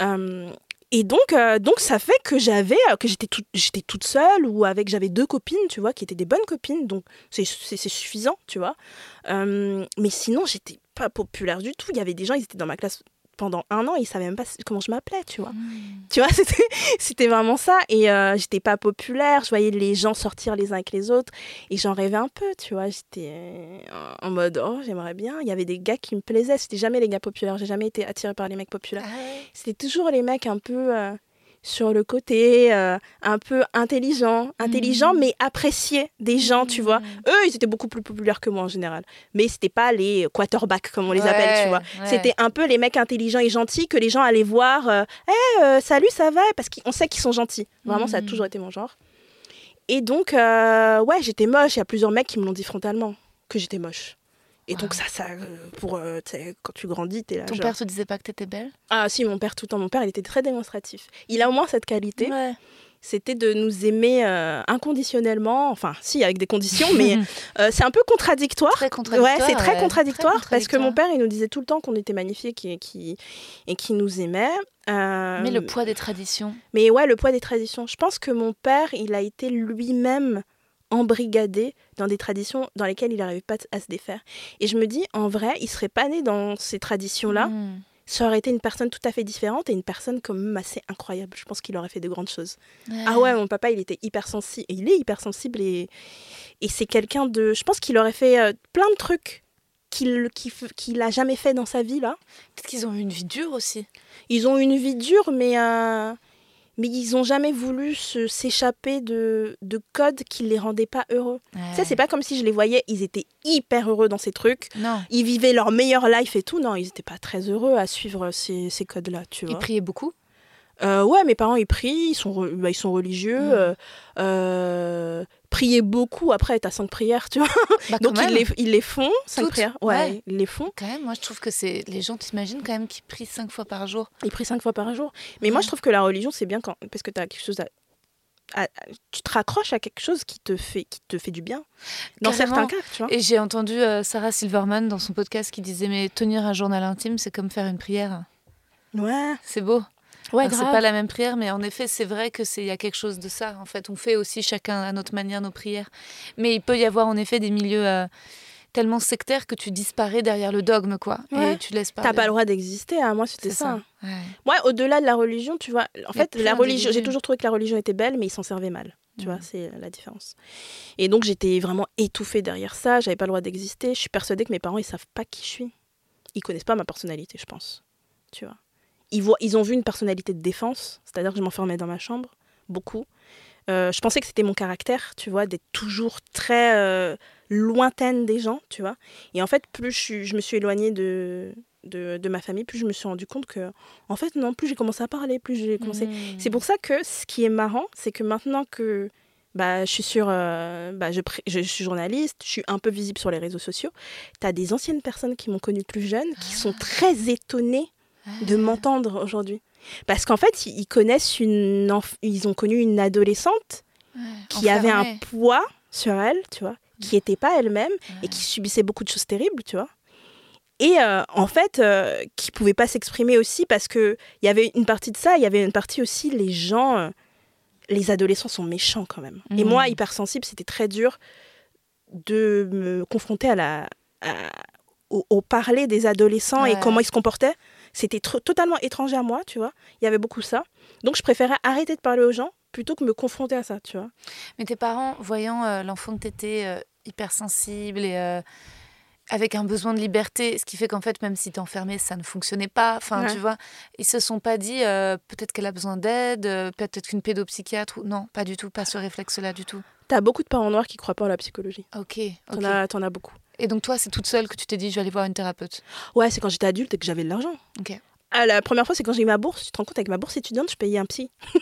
Euh, et donc, euh, donc ça fait que j'avais, euh, que j'étais toute, j'étais toute seule ou avec, j'avais deux copines, tu vois, qui étaient des bonnes copines, donc c'est suffisant, tu vois. Euh, mais sinon, j'étais pas populaire du tout. Il y avait des gens, ils étaient dans ma classe pendant un an, ils savaient même pas comment je m'appelais, tu vois. Tu vois, c'était, c'était vraiment ça. Et euh, j'étais pas populaire. Je voyais les gens sortir les uns avec les autres. Et j'en rêvais un peu, tu vois. J'étais euh, en mode, oh, j'aimerais bien. Il y avait des gars qui me plaisaient. C'était jamais les gars populaires. J'ai jamais été attirée par les mecs populaires. Ah ouais? C'était toujours les mecs un peu euh, sur le côté, euh, un peu intelligents. Intelligents, mais appréciés des gens, tu vois. Eux, ils étaient beaucoup plus populaires que moi en général. Mais c'était pas les quarterbacks, comme on les appelle, tu vois. Ouais. C'était un peu les mecs intelligents et gentils que les gens allaient voir. euh, Eh, euh, salut, ça va Parce qu'on sait qu'ils sont gentils. Vraiment, ça a Mhm. toujours été mon genre. Et donc, euh, ouais, j'étais moche. Il y a plusieurs mecs qui me l'ont dit frontalement que j'étais moche. Et donc, ça, ça, euh, pour, euh, quand tu grandis, t'es là. Ton genre- père te disait pas que t'étais belle? Ah, si, mon père, tout le temps. Mon père, il était très démonstratif. Il a au moins cette qualité Ouais. c'était de nous aimer euh, inconditionnellement. Enfin, si, avec des conditions, mais euh, c'est un peu contradictoire. Très contradictoire. Ouais, c'est très ouais. contradictoire Très parce que mon père, il nous disait tout le temps qu'on était magnifiques et qui et qui nous aimait. Euh, Mais le poids des traditions. mais ouais, le poids des traditions. Je pense que mon père, il a été lui-même embrigadé dans des traditions dans lesquelles il n'arrivait pas à se défaire. Et je me dis, en vrai, il serait pas né dans ces traditions-là Mm. ça aurait été une personne tout à fait différente et une personne quand même assez incroyable. Je pense qu'il aurait fait de grandes choses. Ah ouais, mon papa, il était hypersensible. Il est hypersensible et, et c'est quelqu'un de. Je pense qu'il aurait fait euh, plein de trucs qu'il qu'il a jamais fait dans sa vie là. Peut-être qu'ils ont eu une vie dure aussi. Ils ont eu une vie dure, mais euh, mais ils ont jamais voulu se- s'échapper de, de codes qui les rendaient pas heureux. Tu sais, c'est pas comme si je les voyais, ils étaient hyper heureux dans ces trucs. Non. Ils vivaient leur meilleure life et tout. Non, ils étaient pas très heureux à suivre ces, ces codes-là, tu Ils vois. priaient beaucoup. Euh, ouais, mes parents, ils prient, ils sont, bah, ils sont religieux. Mm. euh, euh, prier beaucoup, après, t'as cinq prières, tu vois. Bah, Donc, ils les, ils les font, cinq Toutes, prières. Ouais, ouais. ils les font. Quand même, moi je trouve que c'est les gens, t'imagines quand même qu'ils prient cinq fois par jour. Ils prient cinq fois par jour. Mais moi, je trouve que la religion, c'est bien quand, parce que t'as quelque chose à, à- à- Tu te raccroches à quelque chose qui te fait, qui te fait du bien. Dans Carrément. certains cas, tu vois. Et j'ai entendu euh, Sarah Silverman dans son podcast qui disait mais tenir un journal intime c'est comme faire une prière. Ouais. C'est beau. Ouais, c'est pas la même prière, mais en effet, c'est vrai que c'est il y a quelque chose de ça. En fait, on fait aussi chacun à notre manière nos prières. Mais il peut y avoir en effet des milieux euh, tellement sectaires que tu disparais derrière le dogme, quoi. Ouais. Et tu laisses pas. T'as pas le droit d'exister. hein. Moi, c'était ça. ça. Ouais. Moi, au-delà de la religion, tu vois, en fait, la religion, j'ai toujours trouvé que la religion était belle, mais ils s'en servaient mal. Tu vois, Mhm. c'est la différence. Et donc, j'étais vraiment étouffée derrière ça. J'avais pas le droit d'exister. Je suis persuadée que mes parents, ils savent pas qui je suis. Ils connaissent pas ma personnalité, je pense. Tu vois. Ils, voient, ils ont vu une personnalité de défense, c'est-à-dire que je m'enfermais dans ma chambre, beaucoup. Euh, je pensais que c'était mon caractère, tu vois, d'être toujours très euh, lointaine des gens, tu vois. Et en fait, plus je, me suis éloignée de, de, de ma famille, plus je me suis rendu compte que, en fait, non, plus j'ai commencé à parler, plus j'ai commencé. Mmh. C'est pour ça que ce qui est marrant, c'est que maintenant que bah, je suis sur, euh, bah, je, suis journaliste, je suis un peu visible sur les réseaux sociaux, tu as des anciennes personnes qui m'ont connue plus jeune, qui sont très étonnées de m'entendre aujourd'hui. Parce qu'en fait, ils connaissent une, enf- ils ont connu une adolescente Ouais. qui avait un poids sur elle, tu vois, qui n'était pas elle-même et qui subissait beaucoup de choses terribles, tu vois. Et euh, en fait, euh, qui pouvait pas s'exprimer aussi parce que il y avait une partie de ça, il y avait une partie aussi les gens, euh, les adolescents sont méchants quand même. Et moi, hypersensible, c'était très dur de me confronter à la, à- au, au parler des adolescents et comment ils se comportaient. C'était totalement étranger à moi, tu vois. Il y avait beaucoup ça. Donc, je préférais arrêter de parler aux gens plutôt que me confronter à ça, tu vois. Mais tes parents, voyant euh, l'enfant que t'étais euh, hypersensible et euh, avec un besoin de liberté, ce qui fait qu'en fait, même si t'es enfermé, ça ne fonctionnait pas. Enfin, Ouais. tu vois, ils se sont pas dit euh, peut-être qu'elle a besoin d'aide, peut-être qu'une pédopsychiatre ou non, pas du tout, pas ce réflexe-là du tout. T'as beaucoup de parents noirs qui croient pas en la psychologie. Ok. T'en ok. as, t'en as beaucoup. Et donc toi, c'est toute seule que tu t'es dit je vais aller voir une thérapeute? Ouais, c'est quand j'étais adulte et que j'avais de l'argent. Ok. Ah, la première fois, c'est quand j'ai eu ma bourse. Tu te rends compte, avec ma bourse étudiante, je payais un psy.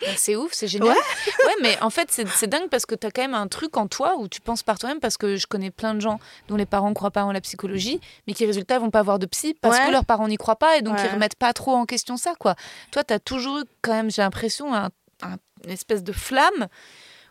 Bah, c'est ouf, c'est génial. Ouais. mais en fait, c'est c'est dingue parce que tu as quand même un truc en toi où tu penses par toi-même parce que je connais plein de gens dont les parents ne croient pas en la psychologie, mais qui, résultat, vont pas voir de psy parce Ouais. que leurs parents n'y croient pas et donc Ouais. ils remettent pas trop en question ça, quoi. Toi, tu as toujours quand même, j'ai l'impression, un- un- une espèce de flamme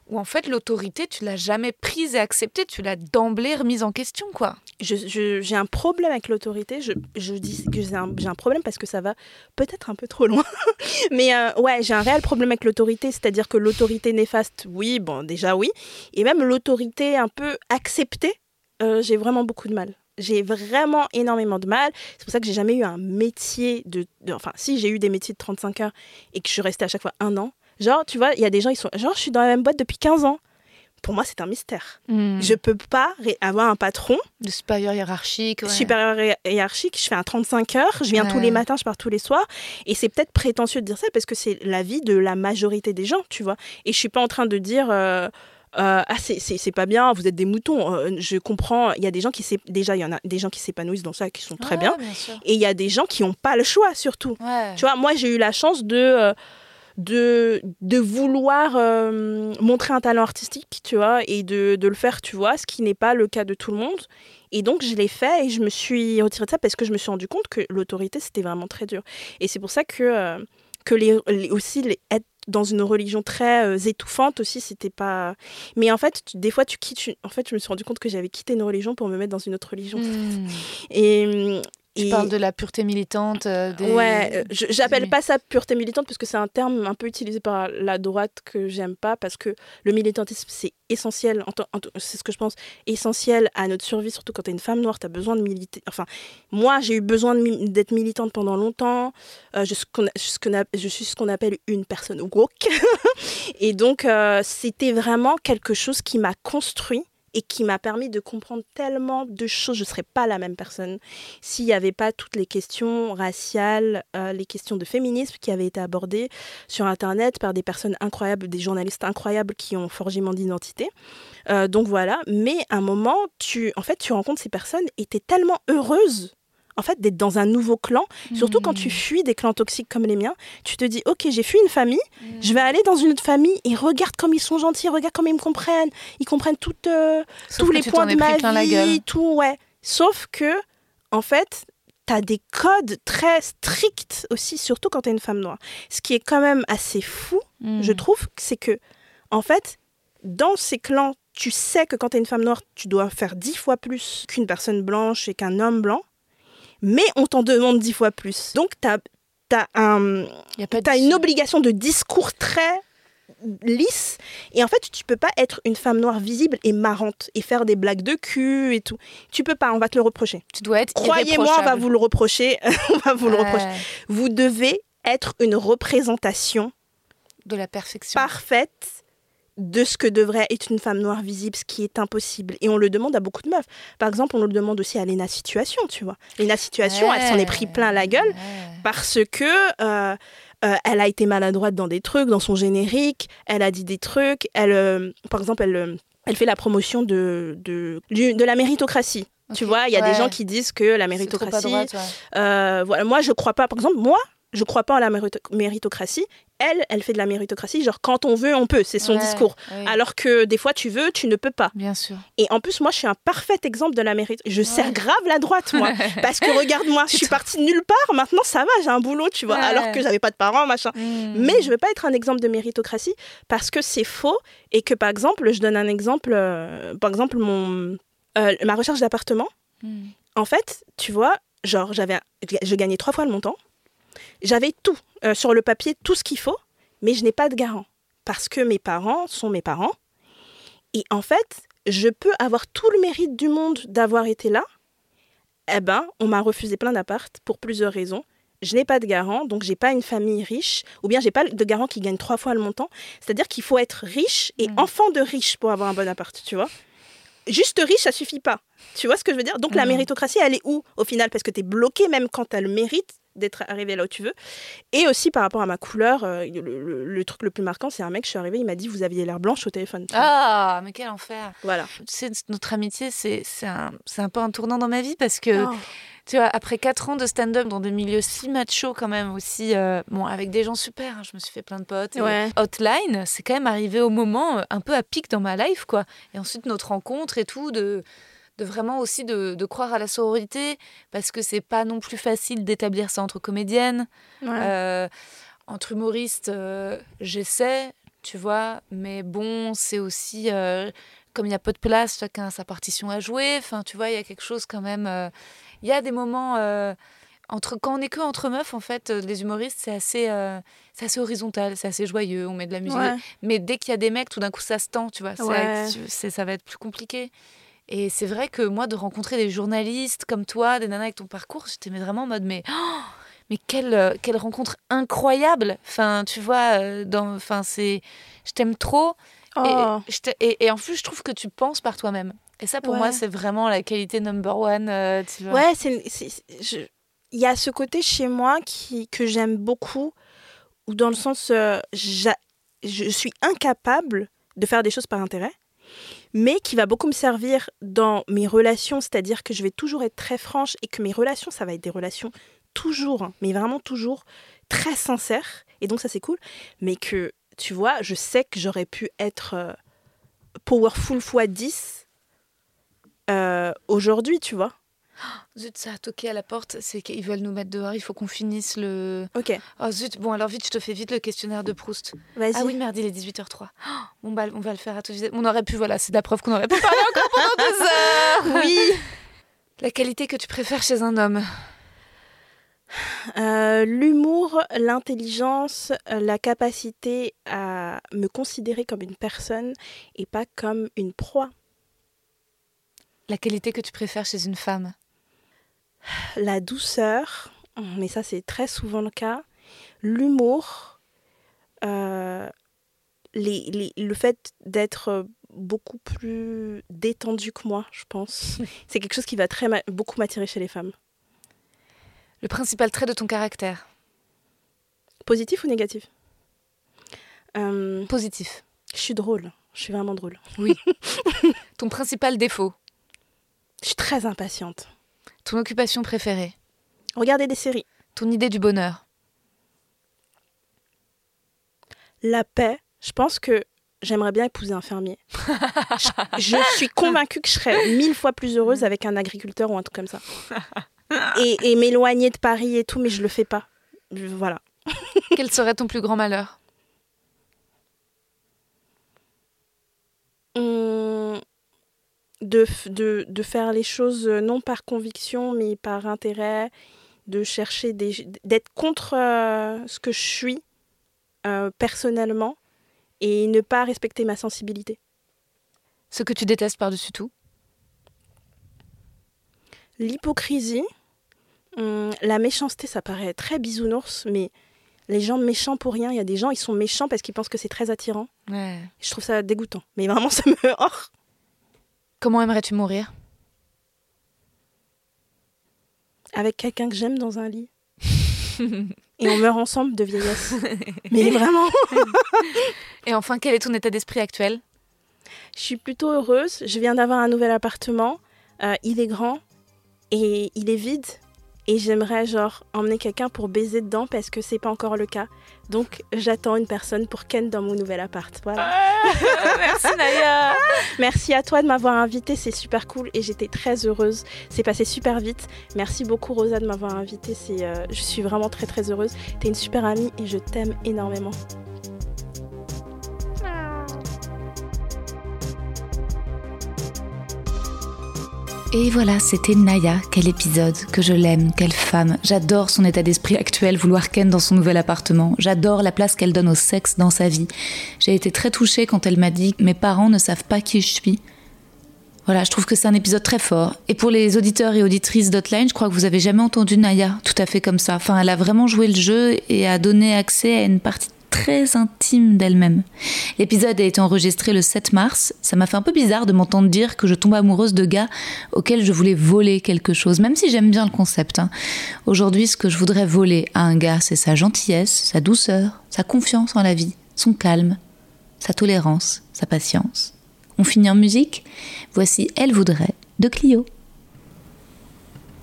où en fait l'autorité, tu l'as jamais prise et acceptée, tu l'as d'emblée remise en question, quoi. J'ai un problème avec l'autorité. Je, je dis que j'ai un, j'ai un problème parce que ça va peut-être un peu trop loin. Mais euh, ouais, j'ai un réel problème avec l'autorité. C'est-à-dire que l'autorité néfaste, oui, bon, déjà oui. Et même l'autorité un peu acceptée, euh, j'ai vraiment beaucoup de mal. J'ai vraiment énormément de mal. C'est pour ça que j'ai jamais eu un métier de, de- Enfin, si j'ai eu des métiers de 35 heures et que je suis restée à chaque fois un an. Genre, tu vois, il y a des gens, ils sont. Genre, je suis dans la même boîte depuis 15 ans. Pour moi, c'est un mystère. Je peux pas avoir un patron Le supérieur hiérarchique. ouais. supérieur hi- hiérarchique. Je fais un 35 heures. Je viens tous les matins, je pars tous les soirs. Et c'est peut-être prétentieux de dire ça parce que c'est la vie de la majorité des gens, tu vois. Et je suis pas en train de dire. euh, euh, ah c'est- pas bien vous êtes des moutons Euh, je comprends il y a des gens qui déjà il y en a des gens qui s'épanouissent dans ça qui sont très Ouais, bien et il y a des gens qui n'ont pas le choix surtout Ouais. tu vois, moi, j'ai eu la chance de, euh, de, de vouloir euh, montrer un talent artistique, tu vois, et de, de le faire, tu vois, ce qui n'est pas le cas de tout le monde. Et donc, je l'ai fait et je me suis retirée de ça parce que je me suis rendu compte que l'autorité, c'était vraiment très dur. Et c'est pour ça que, euh, que les, les- aussi, les, être dans une religion très euh, étouffante aussi, c'était pas. Mais en fait, tu- des fois, tu quittes. une- En fait, je me suis rendu compte que j'avais quitté une religion pour me mettre dans une autre religion. Hmm. Et, Tu Et- parles de la pureté militante euh, des... Ouais, euh, j'appelle des- pas ça pureté militante parce que c'est un terme un peu utilisé par la droite que j'aime pas parce que le militantisme c'est essentiel, c'est ce que je pense, essentiel à notre survie, surtout quand tu es une femme noire, tu as besoin de militer. Enfin, moi j'ai eu besoin mi- d'être militante pendant longtemps, Euh, je, suis ce qu'on appelle une personne woke. Et donc euh, c'était vraiment quelque chose qui m'a construit et qui m'a permis de comprendre tellement de choses. Je ne serais pas la même personne s'il n'y avait pas toutes les questions raciales, euh, les questions de féminisme qui avaient été abordées sur Internet par des personnes incroyables, des journalistes incroyables qui ont forgé mon identité. Euh, donc voilà, mais à un moment, tu, en fait, tu rencontres ces personnes et tu es tellement heureuse en fait, d'être dans un nouveau clan, surtout quand tu fuis des clans toxiques comme les miens, tu te dis, ok, j'ai fui une famille, je vais aller dans une autre famille et regarde comme ils sont gentils, regarde comme ils me comprennent, ils comprennent euh, tous les tu points de es ma vie, tout, ouais. Sauf que, en fait, t'as des codes très stricts aussi, surtout quand t'es une femme noire. Ce qui est quand même assez fou, Mm. je trouve, c'est que, en fait, dans ces clans, tu sais que quand t'es une femme noire, tu dois faire dix fois plus qu'une personne blanche et qu'un homme blanc, mais on t'en demande dix fois plus. Donc, t'as as un, Y a pas T'as de- une obligation de discours très lisse. Et en fait tu peux pas être une femme noire visible et marrante et faire des blagues de cul et tout. Tu peux pas on va te le reprocher. Tu dois être croyez-moi on va vous le reprocher. On va vous le reprocher. Vous devez être une représentation De la perfection. parfaite de ce que devrait être une femme noire visible, ce qui est impossible. Et on le demande à beaucoup de meufs. Par exemple, on le demande aussi à Lena Situation, tu vois. Lena Situation, elle s'en est pris plein la gueule Ouais. parce que euh, euh, elle a été maladroite dans des trucs, dans son générique, elle a dit des trucs, elle, euh, par exemple, elle, elle fait la promotion de, de, de la méritocratie. Tu vois, il y a ouais. des gens qui disent que la méritocratie, droite, voilà, moi je crois pas, par exemple, moi je crois pas en la mérito- méritocratie. Elle, elle fait de la méritocratie, genre quand on veut, on peut, c'est son Ouais, discours. oui. Alors que des fois tu veux, tu ne peux pas. Bien sûr. Et en plus, moi je suis un parfait exemple de la mérite. Je sers grave la droite, moi. Parce que regarde-moi, je suis partie de nulle part, maintenant ça va, j'ai un boulot, tu vois. Ouais. Alors que j'avais pas de parents, machin. Mm. Mais je veux pas être un exemple de méritocratie parce que c'est faux et que par exemple, je donne un exemple, euh, par exemple mon euh, ma recherche d'appartement. Mm. En fait, tu vois, genre j'avais je gagnais trois fois le montant. J'avais tout euh, sur le papier, tout ce qu'il faut, mais je n'ai pas de garant parce que mes parents sont mes parents. Et en fait, je peux avoir tout le mérite du monde d'avoir été là. Eh ben, on m'a refusé plein d'appartes pour plusieurs raisons. Je n'ai pas de garant, donc j'ai pas une famille riche, ou bien j'ai pas de garant qui gagne trois fois le montant. C'est-à-dire qu'il faut être riche et Mm. enfant de riche pour avoir un bon appart, tu vois. Juste riche, ça suffit pas. Tu vois ce que je veux dire? Donc la Mhm. méritocratie, elle est où au final? Parce que tu es bloqué même quand tu as le mérite d'être arrivé là où tu veux. Et aussi par rapport à ma couleur, euh, le, le- le truc le plus marquant, c'est un mec, je suis arrivée, il m'a dit Vous aviez l'air blanche au téléphone. Ah, mais quel enfer. Voilà. Sais, notre amitié, c'est c'est un, c'est un peu un tournant dans ma vie parce que, Oh. tu vois, après quatre ans de stand-up dans des milieux si machos quand même aussi, euh, bon, avec des gens super, hein, je me suis fait plein de potes. Ouais. Hotline, c'est quand même arrivé au moment euh, un peu à pic dans ma life, quoi. Et ensuite, notre rencontre et tout, de, de vraiment aussi de, de croire à la sororité, parce que c'est pas non plus facile d'établir ça entre comédiennes. Ouais. Euh, entre humoristes, euh, j'essaie, tu vois, mais bon, c'est aussi euh, comme il y a peu de place, chacun a sa partition à jouer. Enfin, tu vois, il y a quelque chose quand même. Il y a des moments entre quand on est que entre meufs, en fait, les humoristes, c'est assez, euh, c'est assez horizontal, c'est assez joyeux, on met de la musique. Ouais. Mais dès qu'il y a des mecs, tout d'un coup, ça se tend, tu vois. Ouais. c'est- ça va être plus compliqué. Et c'est vrai que moi, de rencontrer des journalistes comme toi, des nanas avec ton parcours, j'étais vraiment en mode, mais, oh, mais quelle, euh, quelle rencontre incroyable. Enfin, tu vois, euh, dans, enfin, c'est, je t'aime trop. Oh. Et, et, et en plus, je trouve que tu penses par toi-même. Et ça, pour Ouais. moi, c'est vraiment la qualité number one. euh, tu vois. Ouais, c'est, il y a ce côté chez moi qui, que j'aime beaucoup, ou dans le sens, euh, je suis incapable de faire des choses par intérêt, mais qui va beaucoup me servir dans mes relations, c'est-à-dire que je vais toujours être très franche et que mes relations, ça va être des relations toujours, hein, mais vraiment toujours très sincères, et donc ça c'est cool, mais que, tu vois, je sais que j'aurais pu être euh, powerful x 10 euh, aujourd'hui, tu vois. Zut, ça a toqué à la porte. C'est qu'ils veulent nous mettre dehors. Il faut qu'on finisse le. Ok, Oh zut. Bon, alors vite, je te fais vite le questionnaire de Proust. vas-y. Ah oui, merde, il est 18h03. Oh, bon, bah, on va le faire à vitesse. On aurait pu, voilà, c'est la preuve qu'on aurait pu parler encore pendant deux heures. Oui. La qualité que tu préfères chez un homme? Euh, L'humour, l'intelligence, euh, la capacité à me considérer comme une personne et pas comme une proie. La qualité que tu préfères chez une femme? La douceur, mais ça c'est très souvent le cas. L'humour, euh, les, les- le fait d'être beaucoup plus détendu que moi, je pense. c'est quelque chose qui va très beaucoup m'attirer chez les femmes. Le principal trait de ton caractère? Positif ou négatif? Euh, Positif. Je suis drôle. Je suis vraiment drôle. Ton principal défaut? Je suis très impatiente. Ton occupation préférée Regardez des séries. Ton idée du bonheur La paix, je pense que j'aimerais bien épouser un fermier. je, je suis convaincue que je serais mille fois plus heureuse avec un agriculteur ou un truc comme ça. Et, et m'éloigner de Paris et tout, mais je le fais pas. Je- voilà. Quel serait ton plus grand malheur? Hum, de, de, de faire les choses euh, non par conviction, mais par intérêt, de chercher d'être contre euh, ce que je suis euh, personnellement et ne pas respecter ma sensibilité. Ce que tu détestes par-dessus tout? L'hypocrisie, hum, la méchanceté, ça paraît très bisounours, mais les gens méchants pour rien, il y a des gens, ils sont méchants parce qu'ils pensent que c'est très attirant. Ouais. Je trouve ça dégoûtant. Mais vraiment, ça me... Comment aimerais-tu mourir? Avec quelqu'un que j'aime dans un lit. Et on meurt ensemble de vieillesse. Mais vraiment, Et enfin, quel est ton état d'esprit actuel? Je suis plutôt heureuse. Je viens d'avoir un nouvel appartement. Euh, il est grand et il est vide. Et j'aimerais genre emmener quelqu'un pour baiser dedans parce que c'est pas encore le cas. Donc j'attends une personne pour Ken dans mon nouvel appart. Voilà. Merci Naya Merci à toi de m'avoir invité, c'est super cool et j'étais très heureuse. C'est passé super vite. Merci beaucoup Rosa de m'avoir invité. C'est, euh, je suis vraiment très très heureuse. T'es une super amie et je t'aime énormément. Et voilà, c'était Naya. Quel épisode, que je l'aime, quelle femme. J'adore son état d'esprit actuel, vouloir Ken dans son nouvel appartement. J'adore la place qu'elle donne au sexe dans sa vie. J'ai été très touchée quand elle m'a dit mes parents ne savent pas qui je suis. Voilà, je trouve que c'est un épisode très fort. Et pour les auditeurs et auditrices d'Hotline, je crois que vous avez jamais entendu Naya tout à fait comme ça. Enfin, elle a vraiment joué le jeu et a donné accès à une partie très intime d'elle-même. L'épisode a été enregistré le 7 mars. Ça m'a fait un peu bizarre de m'entendre dire que je tombe amoureuse de gars auxquels je voulais voler quelque chose, même si j'aime bien le concept. hein. Aujourd'hui, ce que je voudrais voler à un gars, c'est sa gentillesse, sa douceur, sa confiance en la vie, son calme, sa tolérance, sa patience. On finit en musique Voici Elle voudrait de Clio.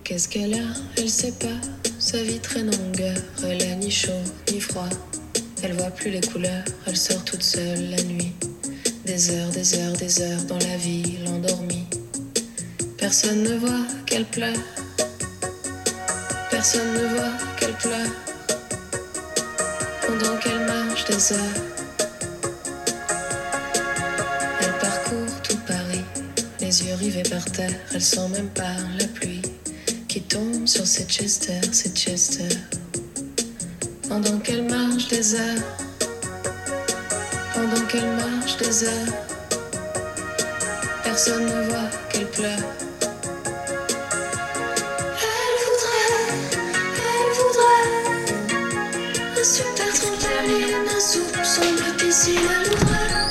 Qu'est-ce qu'elle a? Elle sait pas. Sa vie traîne en longueur. Elle a ni chaud ni froid. Elle voit plus les couleurs. Elle sort toute seule la nuit. Des heures, des heures, des heures dans la ville endormie. Personne ne voit qu'elle pleure. Personne ne voit qu'elle pleure. Pendant qu'elle marche des heures. Elle parcourt tout Paris, les yeux rivés par terre. Elle sent même pas la pluie qui tombe sur ses chester, ses chester. Pendant qu'elle marche des heures, pendant qu'elle marche des heures, personne ne voit qu'elle pleure. Elle voudrait, elle voudrait un super trampoline, un soupçon de piscine. Elle voudrait,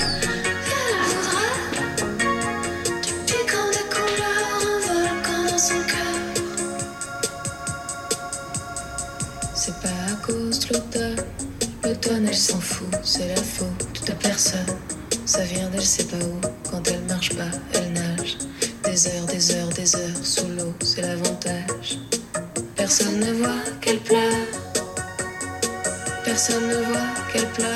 l'automne elle s'en fout, c'est la faute de personne. Ça vient d'elle sait pas où, quand elle marche pas, elle nage. Des heures, des heures, des heures sous l'eau, c'est l'avantage. Personne ne voit qu'elle pleure, personne ne voit qu'elle pleure.